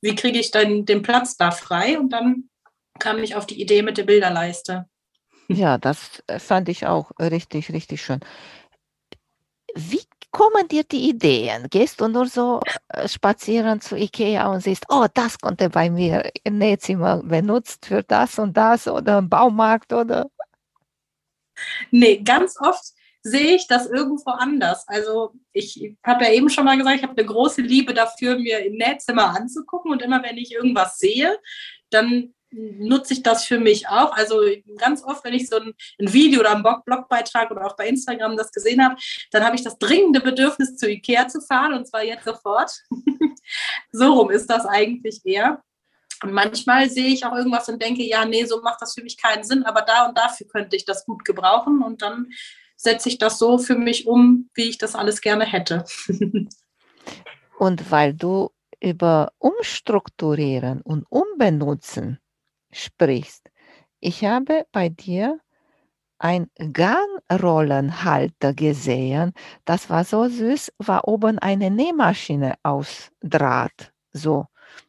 wie kriege ich dann den Platz da frei? Und dann kam ich auf die Idee mit der Bilderleiste. Ja, das äh, fand ich auch richtig, richtig schön. Wie kommen dir die Ideen? Gehst du nur so äh, spazieren zu Ikea und siehst, oh, das konnte bei mir im Nähzimmer benutzt für das und das oder im Baumarkt oder? Nee, ganz oft sehe ich das irgendwo anders. Also ich habe ja eben schon mal gesagt, ich habe eine große Liebe dafür, mir im Nähzimmer anzugucken und immer wenn ich irgendwas sehe, dann nutze ich das für mich auch. Also ganz oft, wenn ich so ein, ein Video oder einen Blogbeitrag oder auch bei Instagram das gesehen habe, dann habe ich das dringende Bedürfnis, zu Ikea zu fahren und zwar jetzt sofort. so rum ist das eigentlich eher. Und manchmal sehe ich auch irgendwas und denke, ja, nee, so macht das für mich keinen Sinn, aber da und dafür könnte ich das gut gebrauchen und dann setze ich das so für mich um, wie ich das alles gerne hätte. und weil du über Umstrukturieren und Umbenutzen sprichst. Ich habe bei dir ein Garnrollenhalter gesehen. Das war so süß, war oben eine Nähmaschine aus Draht. So.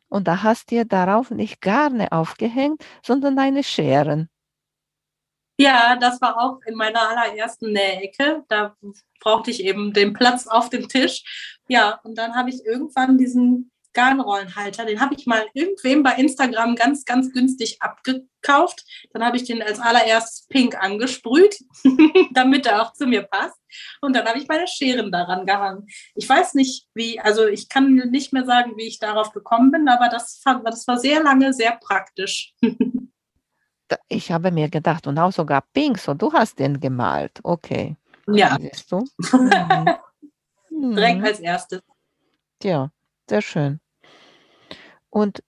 Und da hast du dir darauf nicht Garne aufgehängt, sondern deine Scheren. Ja, das war auch in meiner allerersten Nähecke. Da brauchte ich eben den Platz auf dem Tisch. Ja, und dann habe ich irgendwann diesen Garnrollenhalter. Den habe ich mal irgendwem bei Instagram ganz, ganz günstig abgekauft. Dann habe ich den als allererstes pink angesprüht, damit er auch zu mir passt. Und dann habe ich meine Scheren daran gehangen. Ich weiß nicht, wie, also ich kann nicht mehr sagen, wie ich darauf gekommen bin, aber das, fand, das war sehr lange sehr praktisch. ich habe mir gedacht, und auch sogar pink, so du hast den gemalt. Okay. Ja. Siehst du? Mhm. Direkt als erstes. Ja, sehr schön. Und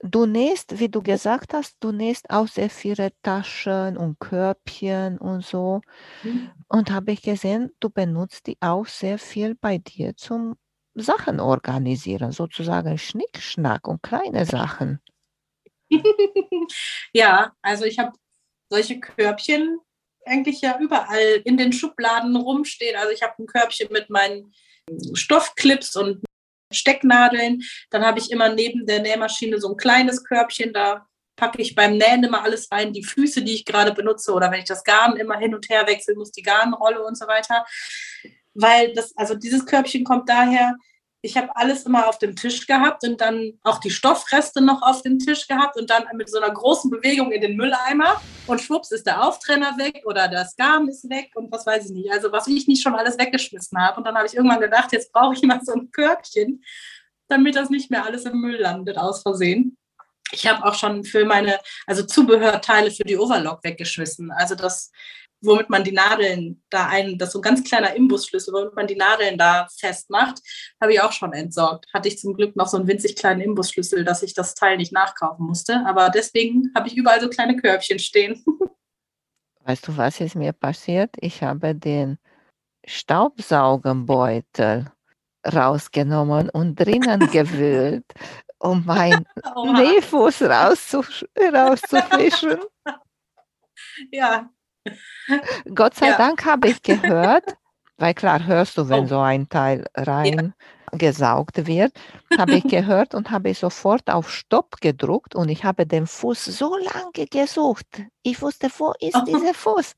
du nähst, wie du gesagt hast, du nähst auch sehr viele Taschen und Körbchen und so. Mhm. Und habe ich gesehen, du benutzt die auch sehr viel bei dir zum Sachen organisieren, sozusagen Schnickschnack und kleine Sachen. ja, also ich habe solche Körbchen eigentlich ja überall in den Schubladen rumstehen. Also ich habe ein Körbchen mit meinen Stoffclips und Stecknadeln. Dann habe ich immer neben der Nähmaschine so ein kleines Körbchen, da packe ich beim Nähen immer alles rein, die Füße, die ich gerade benutze oder wenn ich das Garn immer hin und her wechseln muss, die Garnrolle und so weiter. Weil das, also dieses Körbchen kommt daher, ich habe alles immer auf dem Tisch gehabt und dann auch die Stoffreste noch auf dem Tisch gehabt und dann mit so einer großen Bewegung in den Mülleimer und schwupps ist der Auftrenner weg oder das Garn ist weg und was weiß ich nicht. Also was ich nicht schon alles weggeschmissen habe. Und dann habe ich irgendwann gedacht, jetzt brauche ich mal so ein Körbchen, damit das nicht mehr alles im Müll landet aus Versehen. Ich habe auch schon für meine, also Zubehörteile für die Overlock weggeschmissen. Also das womit man die Nadeln da ein, das ist so ein ganz kleiner Imbusschlüssel, womit man die Nadeln da festmacht, habe ich auch schon entsorgt. Hatte ich zum Glück noch so einen winzig kleinen Imbusschlüssel, dass ich das Teil nicht nachkaufen musste. Aber deswegen habe ich überall so kleine Körbchen stehen. Weißt du, was ist mir passiert? Ich habe den Staubsaugenbeutel rausgenommen und drinnen gewühlt, um meinen Nähfuß rauszufischen. ja, Gott sei Ja. Dank habe ich gehört, weil klar hörst du, wenn Oh. so ein Teil rein gesaugt wird, habe ich gehört und habe sofort auf Stopp gedruckt und ich habe den Fuß so lange gesucht. Ich wusste, wo ist Oh. dieser Fuß?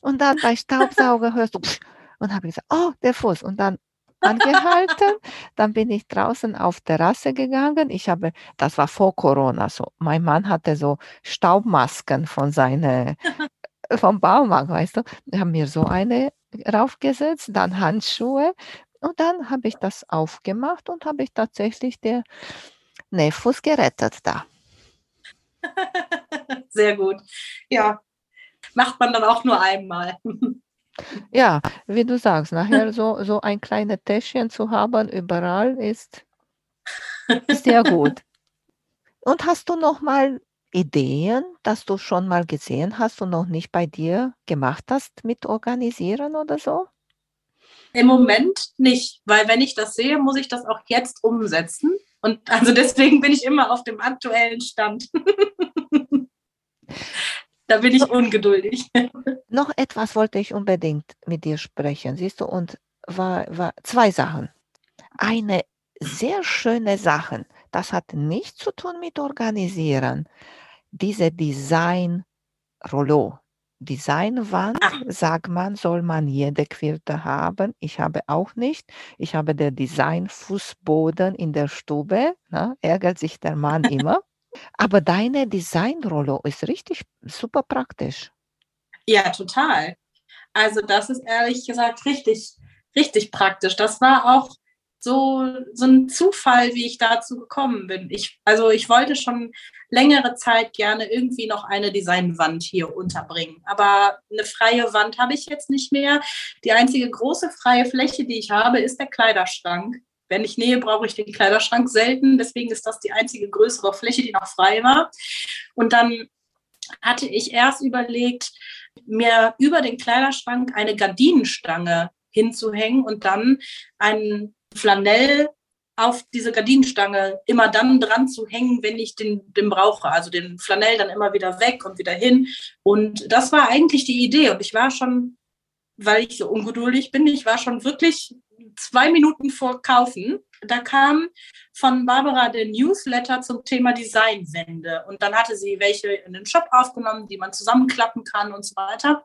Und dann bei Staubsauger hörst du und habe gesagt, oh, der Fuß. Und dann angehalten, dann bin ich draußen auf Terrasse gegangen. Ich habe, das war vor Corona so. Mein Mann hatte so Staubmasken von seiner vom Baumarkt, weißt du. Ich habe mir so eine raufgesetzt, dann Handschuhe und dann habe ich das aufgemacht und habe ich tatsächlich den Nähfuß gerettet da. Sehr gut. Ja, macht man dann auch nur einmal. Ja, wie du sagst, nachher so, so ein kleines Täschchen zu haben überall ist, ist sehr gut. Und hast du noch mal Ideen, dass du schon mal gesehen hast und noch nicht bei dir gemacht hast mit organisieren oder so? Im Moment nicht, weil wenn ich das sehe, muss ich das auch jetzt umsetzen. Und also deswegen bin ich immer auf dem aktuellen Stand. da bin ich ungeduldig. Noch etwas wollte ich unbedingt mit dir sprechen, siehst du, und war, war zwei Sachen. Eine sehr schöne Sache, das hat nichts zu tun mit Organisieren. Diese Design-Rollo, Designwand, sagt man, soll man jede Quilter haben. Ich habe auch nicht. Ich habe den Design-Fußboden in der Stube, ne, ärgert sich der Mann immer. Aber deine Design-Rollo ist richtig super praktisch. Ja, total. Also das ist ehrlich gesagt richtig, richtig praktisch. Das war auch so, so ein Zufall, wie ich dazu gekommen bin. Ich, also ich wollte schon längere Zeit gerne irgendwie noch eine Designwand hier unterbringen. Aber eine freie Wand habe ich jetzt nicht mehr. Die einzige große freie Fläche, die ich habe, ist der Kleiderschrank. Wenn ich nähe, brauche ich den Kleiderschrank selten. Deswegen ist das die einzige größere Fläche, die noch frei war. Und dann hatte ich erst überlegt, mir über den Kleiderschrank eine Gardinenstange hinzuhängen und dann einen Flanell auf diese Gardinenstange immer dann dran zu hängen, wenn ich den, den brauche. Also den Flanell dann immer wieder weg und wieder hin. Und das war eigentlich die Idee. Und ich war schon, weil ich so ungeduldig bin, ich war schon wirklich zwei Minuten vor Kaufen. Da kam von Barbara der Newsletter zum Thema Designwände. Und dann hatte sie welche in den Shop aufgenommen, die man zusammenklappen kann und so weiter.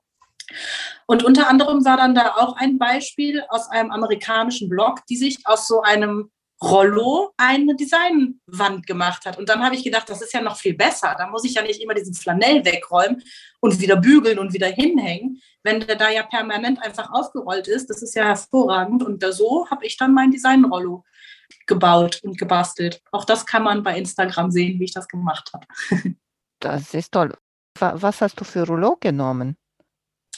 Und unter anderem war dann da auch ein Beispiel aus einem amerikanischen Blog, die sich aus so einem Rollo eine Designwand gemacht hat. Und dann habe ich gedacht, das ist ja noch viel besser. Da muss ich ja nicht immer diesen Flanell wegräumen und wieder bügeln und wieder hinhängen, wenn der da ja permanent einfach aufgerollt ist. Das ist ja hervorragend. Und da so habe ich dann mein Designrollo gebaut und gebastelt. Auch das kann man bei Instagram sehen, wie ich das gemacht habe. Das ist toll. Wa- Was hast du für Rouleau genommen?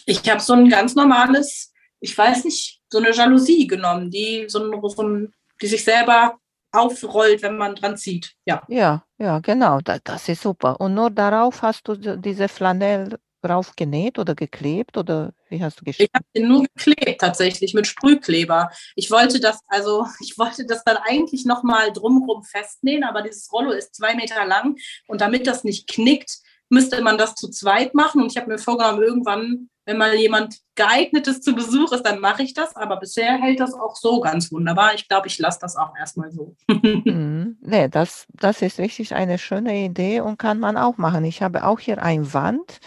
Ich habe so ein ganz normales, ich weiß nicht, so eine Jalousie genommen, die so ein, so ein, die sich selber aufrollt, wenn man dran zieht. Ja, Ja, ja, genau, da das ist super. Und nur darauf hast du diese Flanell drauf genäht oder geklebt oder wie hast du ich gestrickt? habe den nur geklebt tatsächlich mit Sprühkleber. Ich wollte das also, ich wollte das dann eigentlich noch mal drumherum festnähen, aber dieses Rollo ist zwei Meter lang und damit das nicht knickt, müsste man das zu zweit machen. Und ich habe mir vorgenommen, irgendwann, wenn mal jemand geeignetes zu Besuch ist, dann mache ich das. Aber bisher hält das auch so ganz wunderbar. Ich glaube, ich lasse das auch erstmal so. Mhm. Ne, das das ist wirklich eine schöne Idee und kann man auch machen. Ich habe auch hier ein Wand,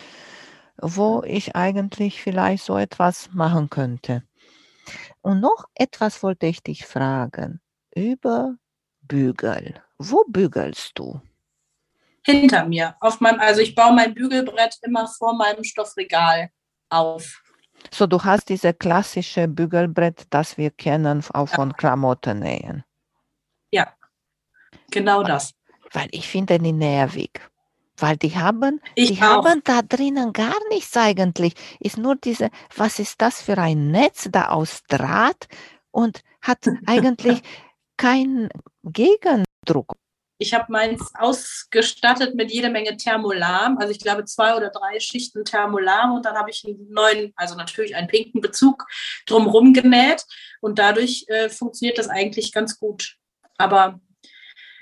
wo ich eigentlich vielleicht so etwas machen könnte. Und noch etwas wollte ich dich fragen über Bügel. Wo bügelst du? Hinter mir. Auf meinem, also ich baue mein Bügelbrett immer vor meinem Stoffregal auf. So, du hast diese klassische Bügelbrett, das wir kennen auch von Klamottennähen. Ja, genau das. Weil ich finde die nervig. Weil die haben Ich die auch. haben da drinnen gar nichts eigentlich. Ist nur diese was ist das für ein Netz da aus Draht und hat eigentlich keinen Gegendruck. Ich habe meins ausgestattet mit jede Menge Thermolam. Also ich glaube zwei oder drei Schichten Thermolam und dann habe ich einen neuen, also natürlich einen pinken Bezug drumherum genäht und dadurch äh, funktioniert das eigentlich ganz gut. Aber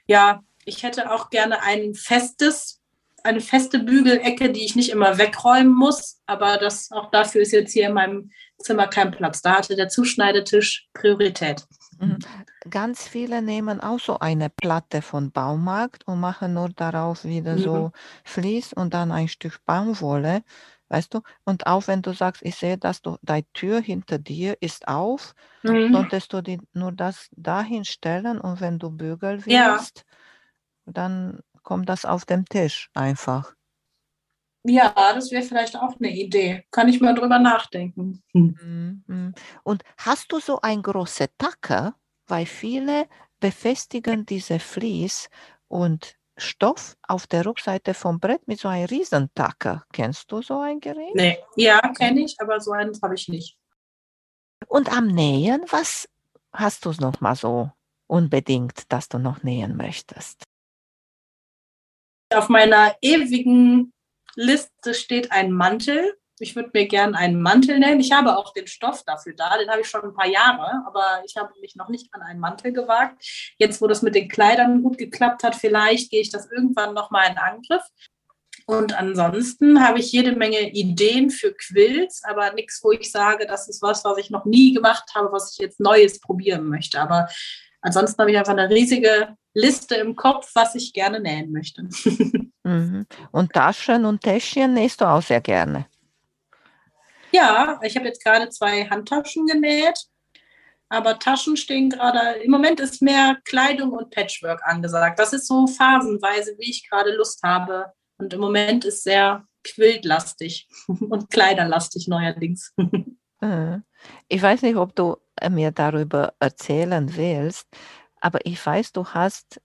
ja, ich hätte auch gerne ein festes, eine feste Bügelecke, die ich nicht immer wegräumen muss. Aber das auch dafür ist jetzt hier in meinem Zimmer kein Platz. Da hatte der Zuschneidetisch Priorität. Mhm. Ganz viele nehmen auch so eine Platte von Baumarkt und machen nur darauf wieder Mhm. so Vlies und dann ein Stück Baumwolle, weißt du? Und auch wenn du sagst, ich sehe, dass du deine Tür hinter dir ist auf, Mhm. solltest du die, nur das dahin stellen und wenn du bügeln Ja. willst, dann kommt das auf den Tisch einfach. Ja, das wäre vielleicht auch eine Idee. Kann ich mal drüber nachdenken. Hm. Mhm. Und hast du so ein große Tacker? Weil viele befestigen diese Vlies und Stoff auf der Rückseite vom Brett mit so einem Riesentacker. Kennst du so ein Gerät? Nee, ja, kenne ich, aber so eins habe ich nicht. Und am Nähen, was hast du noch mal so unbedingt, dass du noch nähen möchtest? Auf meiner ewigen Liste steht ein Mantel. Ich würde mir gerne einen Mantel nennen. Ich habe auch den Stoff dafür da. Den habe ich schon ein paar Jahre, aber ich habe mich noch nicht an einen Mantel gewagt. Jetzt, wo das mit den Kleidern gut geklappt hat, vielleicht gehe ich das irgendwann nochmal in Angriff. Und ansonsten habe ich jede Menge Ideen für Quills, aber nichts, wo ich sage, das ist was, was ich noch nie gemacht habe, was ich jetzt Neues probieren möchte. Aber ansonsten habe ich einfach eine riesige Liste im Kopf, was ich gerne nähen möchte. Mhm. Und Taschen und Täschchen nähst du auch sehr gerne. Ja, ich habe jetzt gerade zwei Handtaschen genäht, aber Taschen stehen gerade, im Moment ist mehr Kleidung und Patchwork angesagt. Das ist so phasenweise, wie ich gerade Lust habe. Und im Moment ist sehr quiltlastig und kleiderlastig neuerdings. Mhm. Ich weiß nicht, ob du äh, mir darüber erzählen willst, aber ich weiß, du hast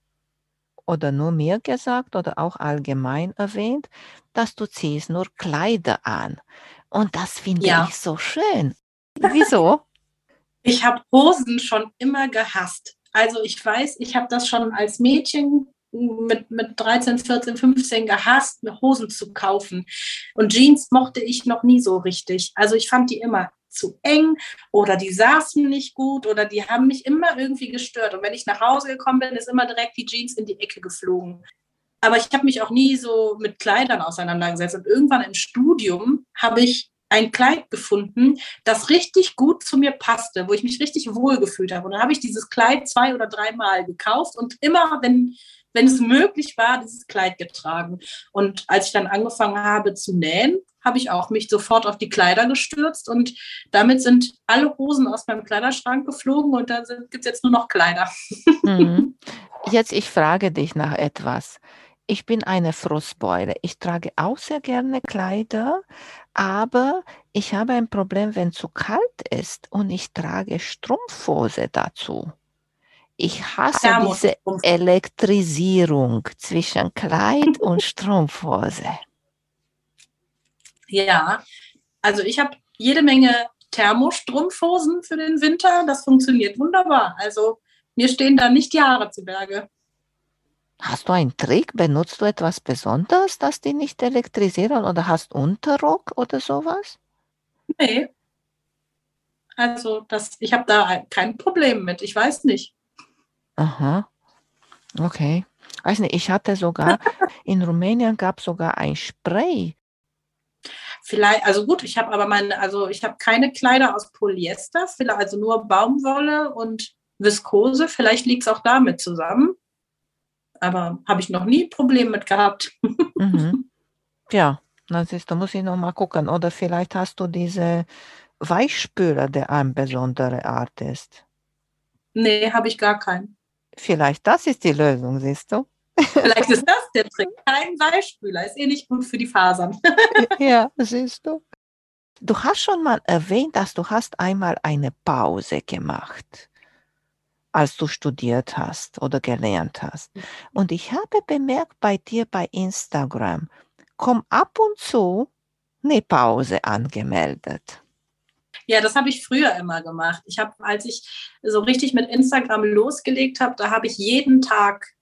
oder nur mir gesagt oder auch allgemein erwähnt, dass du ziehst nur Kleider an. Und das finde Ja. ich so schön. Wieso? Ich habe Hosen schon immer gehasst. Also ich weiß, ich habe das schon als Mädchen mit, mit 13, 14, 15 gehasst, mir Hosen zu kaufen. Und Jeans mochte ich noch nie so richtig. Also ich fand die immer zu eng oder die saßen nicht gut oder die haben mich immer irgendwie gestört. Und wenn ich nach Hause gekommen bin, ist immer direkt die Jeans in die Ecke geflogen. Aber ich habe mich auch nie so mit Kleidern auseinandergesetzt. Und irgendwann im Studium habe ich ein Kleid gefunden, das richtig gut zu mir passte, wo ich mich richtig wohl gefühlt habe. Und dann habe ich dieses Kleid zwei oder dreimal gekauft und immer, wenn, wenn es möglich war, dieses Kleid getragen. Und als ich dann angefangen habe zu nähen, habe ich auch mich sofort auf die Kleider gestürzt und damit sind alle Hosen aus meinem Kleiderschrank geflogen und da gibt es jetzt nur noch Kleider. Mhm. Jetzt, ich frage dich nach etwas. Ich bin eine Frostbeule. Ich trage auch sehr gerne Kleider, aber ich habe ein Problem, wenn zu kalt ist und ich trage Strumpfhose dazu. Ich hasse diese Elektrisierung zwischen Kleid und Strumpfhose. Ja, also ich habe jede Menge Thermostrumpfhosen für den Winter. Das funktioniert wunderbar. Also Mir stehen da nicht die Haare zu Berge. Hast du einen Trick? Benutzt du etwas Besonderes, das die nicht elektrisieren oder hast Unterrock oder sowas? Nee. Also das, ich habe da kein Problem mit. Ich weiß nicht. Aha. Okay. Weiß nicht, ich hatte sogar, in Rumänien gab es sogar ein Spray. Vielleicht, also gut, ich habe aber meine, also ich habe keine Kleider aus Polyester, also nur Baumwolle und Viskose. Vielleicht liegt es auch damit zusammen. Aber habe ich noch nie Probleme mit gehabt. Mhm. Ja, das ist, da muss ich noch mal gucken. Oder vielleicht hast du diese Weichspüler, der eine besondere Art ist. Nee, habe ich gar keinen. Vielleicht das ist die Lösung, siehst du? Vielleicht ist das der Trick. Kein Weichspüler, ist eh nicht gut für die Fasern. ja, siehst du. Du hast schon mal erwähnt, dass du hast einmal eine Pause gemacht als du studiert hast oder gelernt hast. Mhm. Und ich habe bemerkt bei dir bei Instagram, komm ab und zu eine Pause angemeldet. Ja, das habe ich früher immer gemacht. Ich habe, als ich so richtig mit Instagram losgelegt habe, da habe ich jeden Tag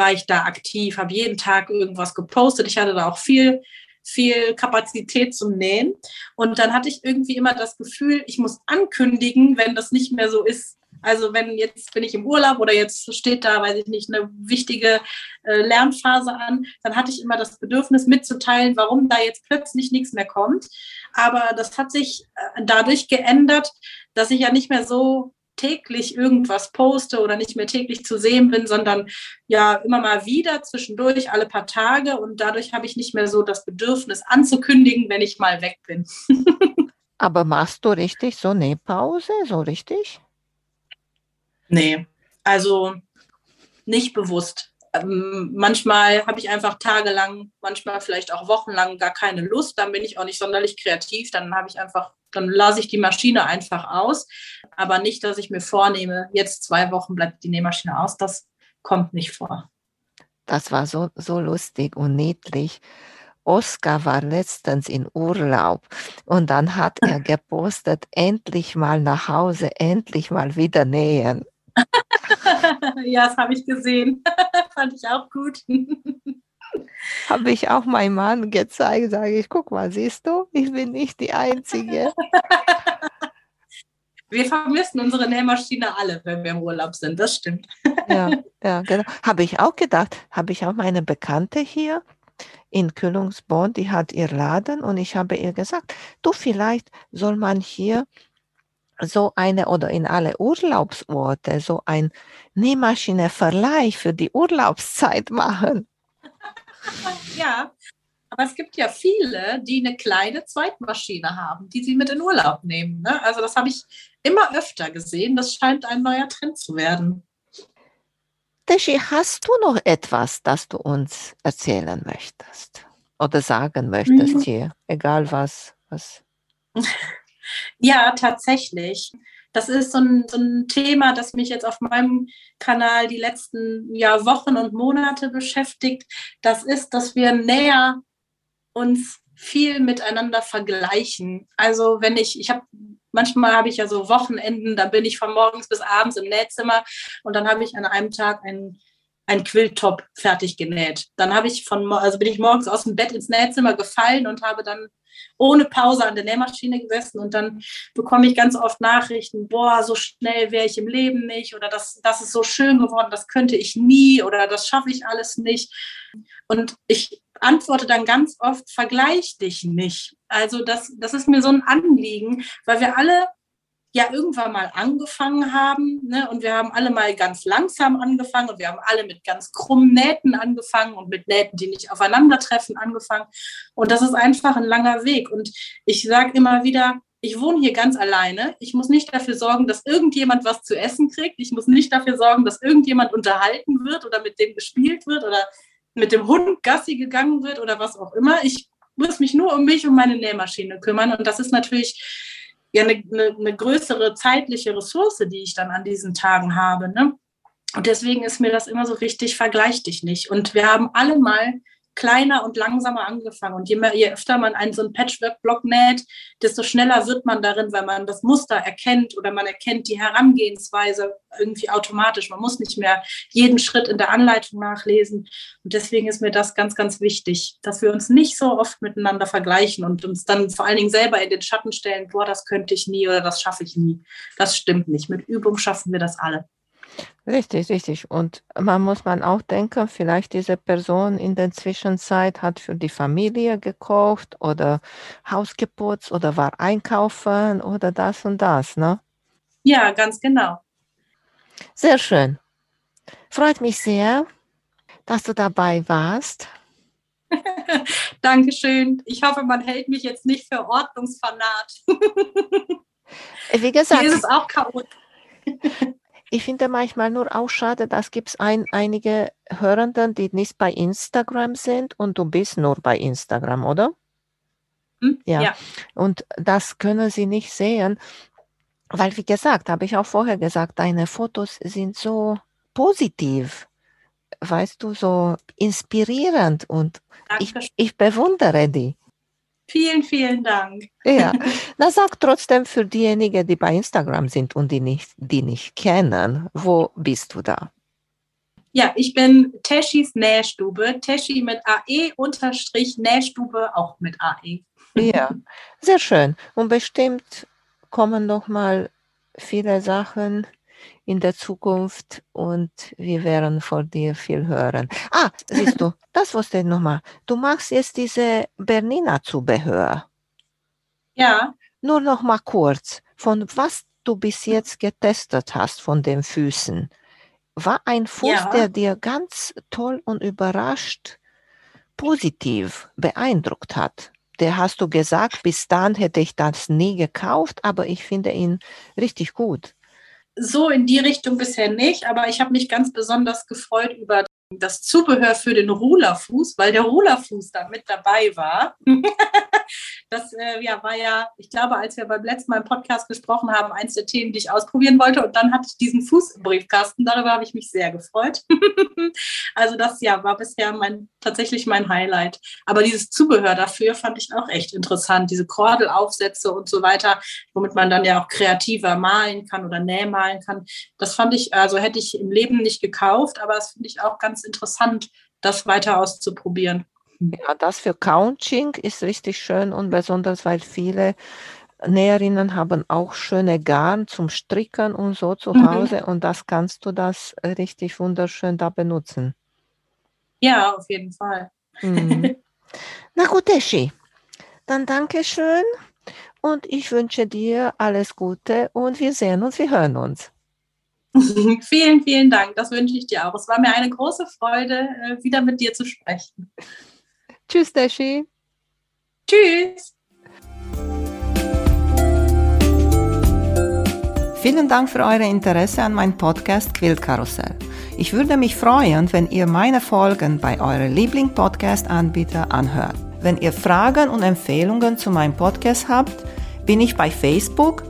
war ich da aktiv, habe jeden Tag irgendwas gepostet. Ich hatte da auch viel, viel Kapazität zum Nähen. Und dann hatte ich irgendwie immer das Gefühl, ich muss ankündigen, wenn das nicht mehr so ist, also wenn jetzt bin ich im Urlaub oder jetzt steht da, weiß ich nicht, eine wichtige äh, Lernphase an, dann hatte ich immer das Bedürfnis mitzuteilen, warum da jetzt plötzlich nichts mehr kommt. Aber das hat sich äh, dadurch geändert, dass ich ja nicht mehr so täglich irgendwas poste oder nicht mehr täglich zu sehen bin, sondern ja immer mal wieder zwischendurch alle paar Tage und dadurch habe ich nicht mehr so das Bedürfnis anzukündigen, wenn ich mal weg bin. Aber machst du richtig so eine Pause, so richtig? Nee, also nicht bewusst. Ähm, manchmal habe ich einfach tagelang, manchmal vielleicht auch wochenlang gar keine Lust. Dann bin ich auch nicht sonderlich kreativ. Dann habe ich einfach, dann lasse ich die Maschine einfach aus. Aber nicht, dass ich mir vornehme, jetzt zwei Wochen bleibt die Nähmaschine aus. Das kommt nicht vor. Das war so, so lustig und niedlich. Oskar war letztens in Urlaub und dann hat er gepostet, endlich mal nach Hause, endlich mal wieder nähen. ja, das habe ich gesehen. Fand ich auch gut. Habe ich auch meinem Mann gezeigt, sage ich, guck mal, siehst du, ich bin nicht die Einzige. Wir vermissen unsere Nähmaschine alle, wenn wir im Urlaub sind, das stimmt. ja, ja, genau. Habe ich auch gedacht, habe ich auch meine Bekannte hier in Kühlungsborn, die hat ihr Laden und ich habe ihr gesagt, du, vielleicht soll man hier so eine oder in alle Urlaubsorte so ein Nähmaschine-Verleih für die Urlaubszeit machen. Ja, aber es gibt ja viele, die eine kleine Zweitmaschine haben, die sie mit in Urlaub nehmen. Ne? Also das habe ich immer öfter gesehen. Das scheint ein neuer Trend zu werden. Teschi, hast du noch etwas, das du uns erzählen möchtest oder sagen möchtest mhm. hier? Egal was. was. Ja, tatsächlich. Das ist so ein, so ein, Thema, das mich jetzt auf meinem Kanal die letzten ja, Wochen und Monate beschäftigt. Das ist, dass wir näher uns viel miteinander vergleichen. Also wenn ich, ich habe manchmal habe ich ja so Wochenenden, da bin ich von morgens bis abends im Nähzimmer und dann habe ich an einem Tag einen ein Quilltop fertig genäht. Dann habe ich von, also bin ich morgens aus dem Bett ins Nähzimmer gefallen und habe dann ohne Pause an der Nähmaschine gesessen und dann bekomme ich ganz oft Nachrichten, boah, so schnell wäre ich im Leben nicht oder das, das ist so schön geworden, das könnte ich nie oder das schaffe ich alles nicht. Und ich antworte dann ganz oft, vergleich dich nicht. Also das, das ist mir so ein Anliegen, weil wir alle ja irgendwann mal angefangen haben. Ne? Und wir haben alle mal ganz langsam angefangen und wir haben alle mit ganz krummen Nähten angefangen und mit Nähten, die nicht aufeinandertreffen, angefangen. Und das ist einfach ein langer Weg. Und ich sage immer wieder, ich wohne hier ganz alleine. Ich muss nicht dafür sorgen, dass irgendjemand was zu essen kriegt. Ich muss nicht dafür sorgen, dass irgendjemand unterhalten wird oder mit dem gespielt wird oder mit dem Hund Gassi gegangen wird oder was auch immer. Ich muss mich nur um mich und meine Nähmaschine kümmern. Und das ist natürlich ja eine, eine, eine größere zeitliche Ressource, die ich dann an diesen Tagen habe. Ne? Und deswegen ist mir das immer so wichtig, vergleich dich nicht. Und wir haben alle mal kleiner und langsamer angefangen. Und je, mehr, je öfter man einen so einen Patchwork-Block näht, desto schneller wird man darin, weil man das Muster erkennt oder man erkennt die Herangehensweise irgendwie automatisch. Man muss nicht mehr jeden Schritt in der Anleitung nachlesen. Und deswegen ist mir das ganz, ganz wichtig, dass wir uns nicht so oft miteinander vergleichen und uns dann vor allen Dingen selber in den Schatten stellen, boah, das könnte ich nie oder das schaffe ich nie. Das stimmt nicht. Mit Übung schaffen wir das alle. Richtig, richtig. Und man muss man auch denken, vielleicht diese Person in der Zwischenzeit hat für die Familie gekocht oder Haus geputzt oder war einkaufen oder das und das, ne? Ja, ganz genau. Sehr schön. Freut mich sehr, dass du dabei warst. Dankeschön. Ich hoffe, man hält mich jetzt nicht für Ordnungsfanat. Wie gesagt. Hier ist es auch chaotisch. Ich finde manchmal nur auch schade, dass gibt es ein, einige Hörenden, die nicht bei Instagram sind und du bist nur bei Instagram, oder? Hm? Ja. ja. Und das können sie nicht sehen, weil, wie gesagt, habe ich auch vorher gesagt, deine Fotos sind so positiv, weißt du, so inspirierend und ich, ich bewundere die. Vielen, vielen Dank. Ja, na sag trotzdem für diejenigen, die bei Instagram sind und die nicht, die nicht kennen, wo bist du da? Ja, ich bin Teschis Nähstube. Teschi mit AE unterstrich Nähstube auch mit AE. Ja, sehr schön. Und bestimmt kommen noch mal viele Sachen in der Zukunft und wir werden von dir viel hören. Ah, siehst du, das wusste ich nochmal. Du machst jetzt diese Bernina Zubehör. Ja. Nur noch mal kurz, von was du bis jetzt getestet hast von den Füßen. War ein Fuß, ja. der dir ganz toll und überrascht positiv beeindruckt hat? Der hast du gesagt, bis dann hätte ich das nie gekauft, aber ich finde ihn richtig gut so in die Richtung bisher nicht, aber ich habe mich ganz besonders gefreut über das Zubehör für den Rulerfuß, weil der Rulerfuß da mit dabei war. das äh, ja, war ja, ich glaube, als wir beim letzten Mal im Podcast gesprochen haben, eins der Themen, die ich ausprobieren wollte. Und dann hatte ich diesen Fuß im Briefkasten. Darüber habe ich mich sehr gefreut. also das ja war bisher mein, tatsächlich mein Highlight. Aber dieses Zubehör dafür fand ich auch echt interessant. Diese Kordelaufsätze und so weiter, womit man dann ja auch kreativer malen kann oder nähmalen kann. Das fand ich, also hätte ich im Leben nicht gekauft, aber das finde ich auch ganz ganz interessant, das weiter auszuprobieren. Ja, das für Counting ist richtig schön und besonders, weil viele Näherinnen haben auch schöne Garn zum Stricken und so zu mhm. Hause und das kannst du das richtig wunderschön da benutzen. Ja, auf jeden Fall. Mhm. Na gut, Eschi, dann danke schön und ich wünsche dir alles Gute und wir sehen uns, wir hören uns. vielen, vielen Dank. Das wünsche ich dir auch. Es war mir eine große Freude, äh, wieder mit dir zu sprechen. Tschüss, Deshi. Tschüss. Vielen Dank für euer Interesse an meinem Podcast Quiltkarussell. Ich würde mich freuen, wenn ihr meine Folgen bei eurem Liebling-Podcast-Anbieter anhört. Wenn ihr Fragen und Empfehlungen zu meinem Podcast habt, bin ich bei Facebook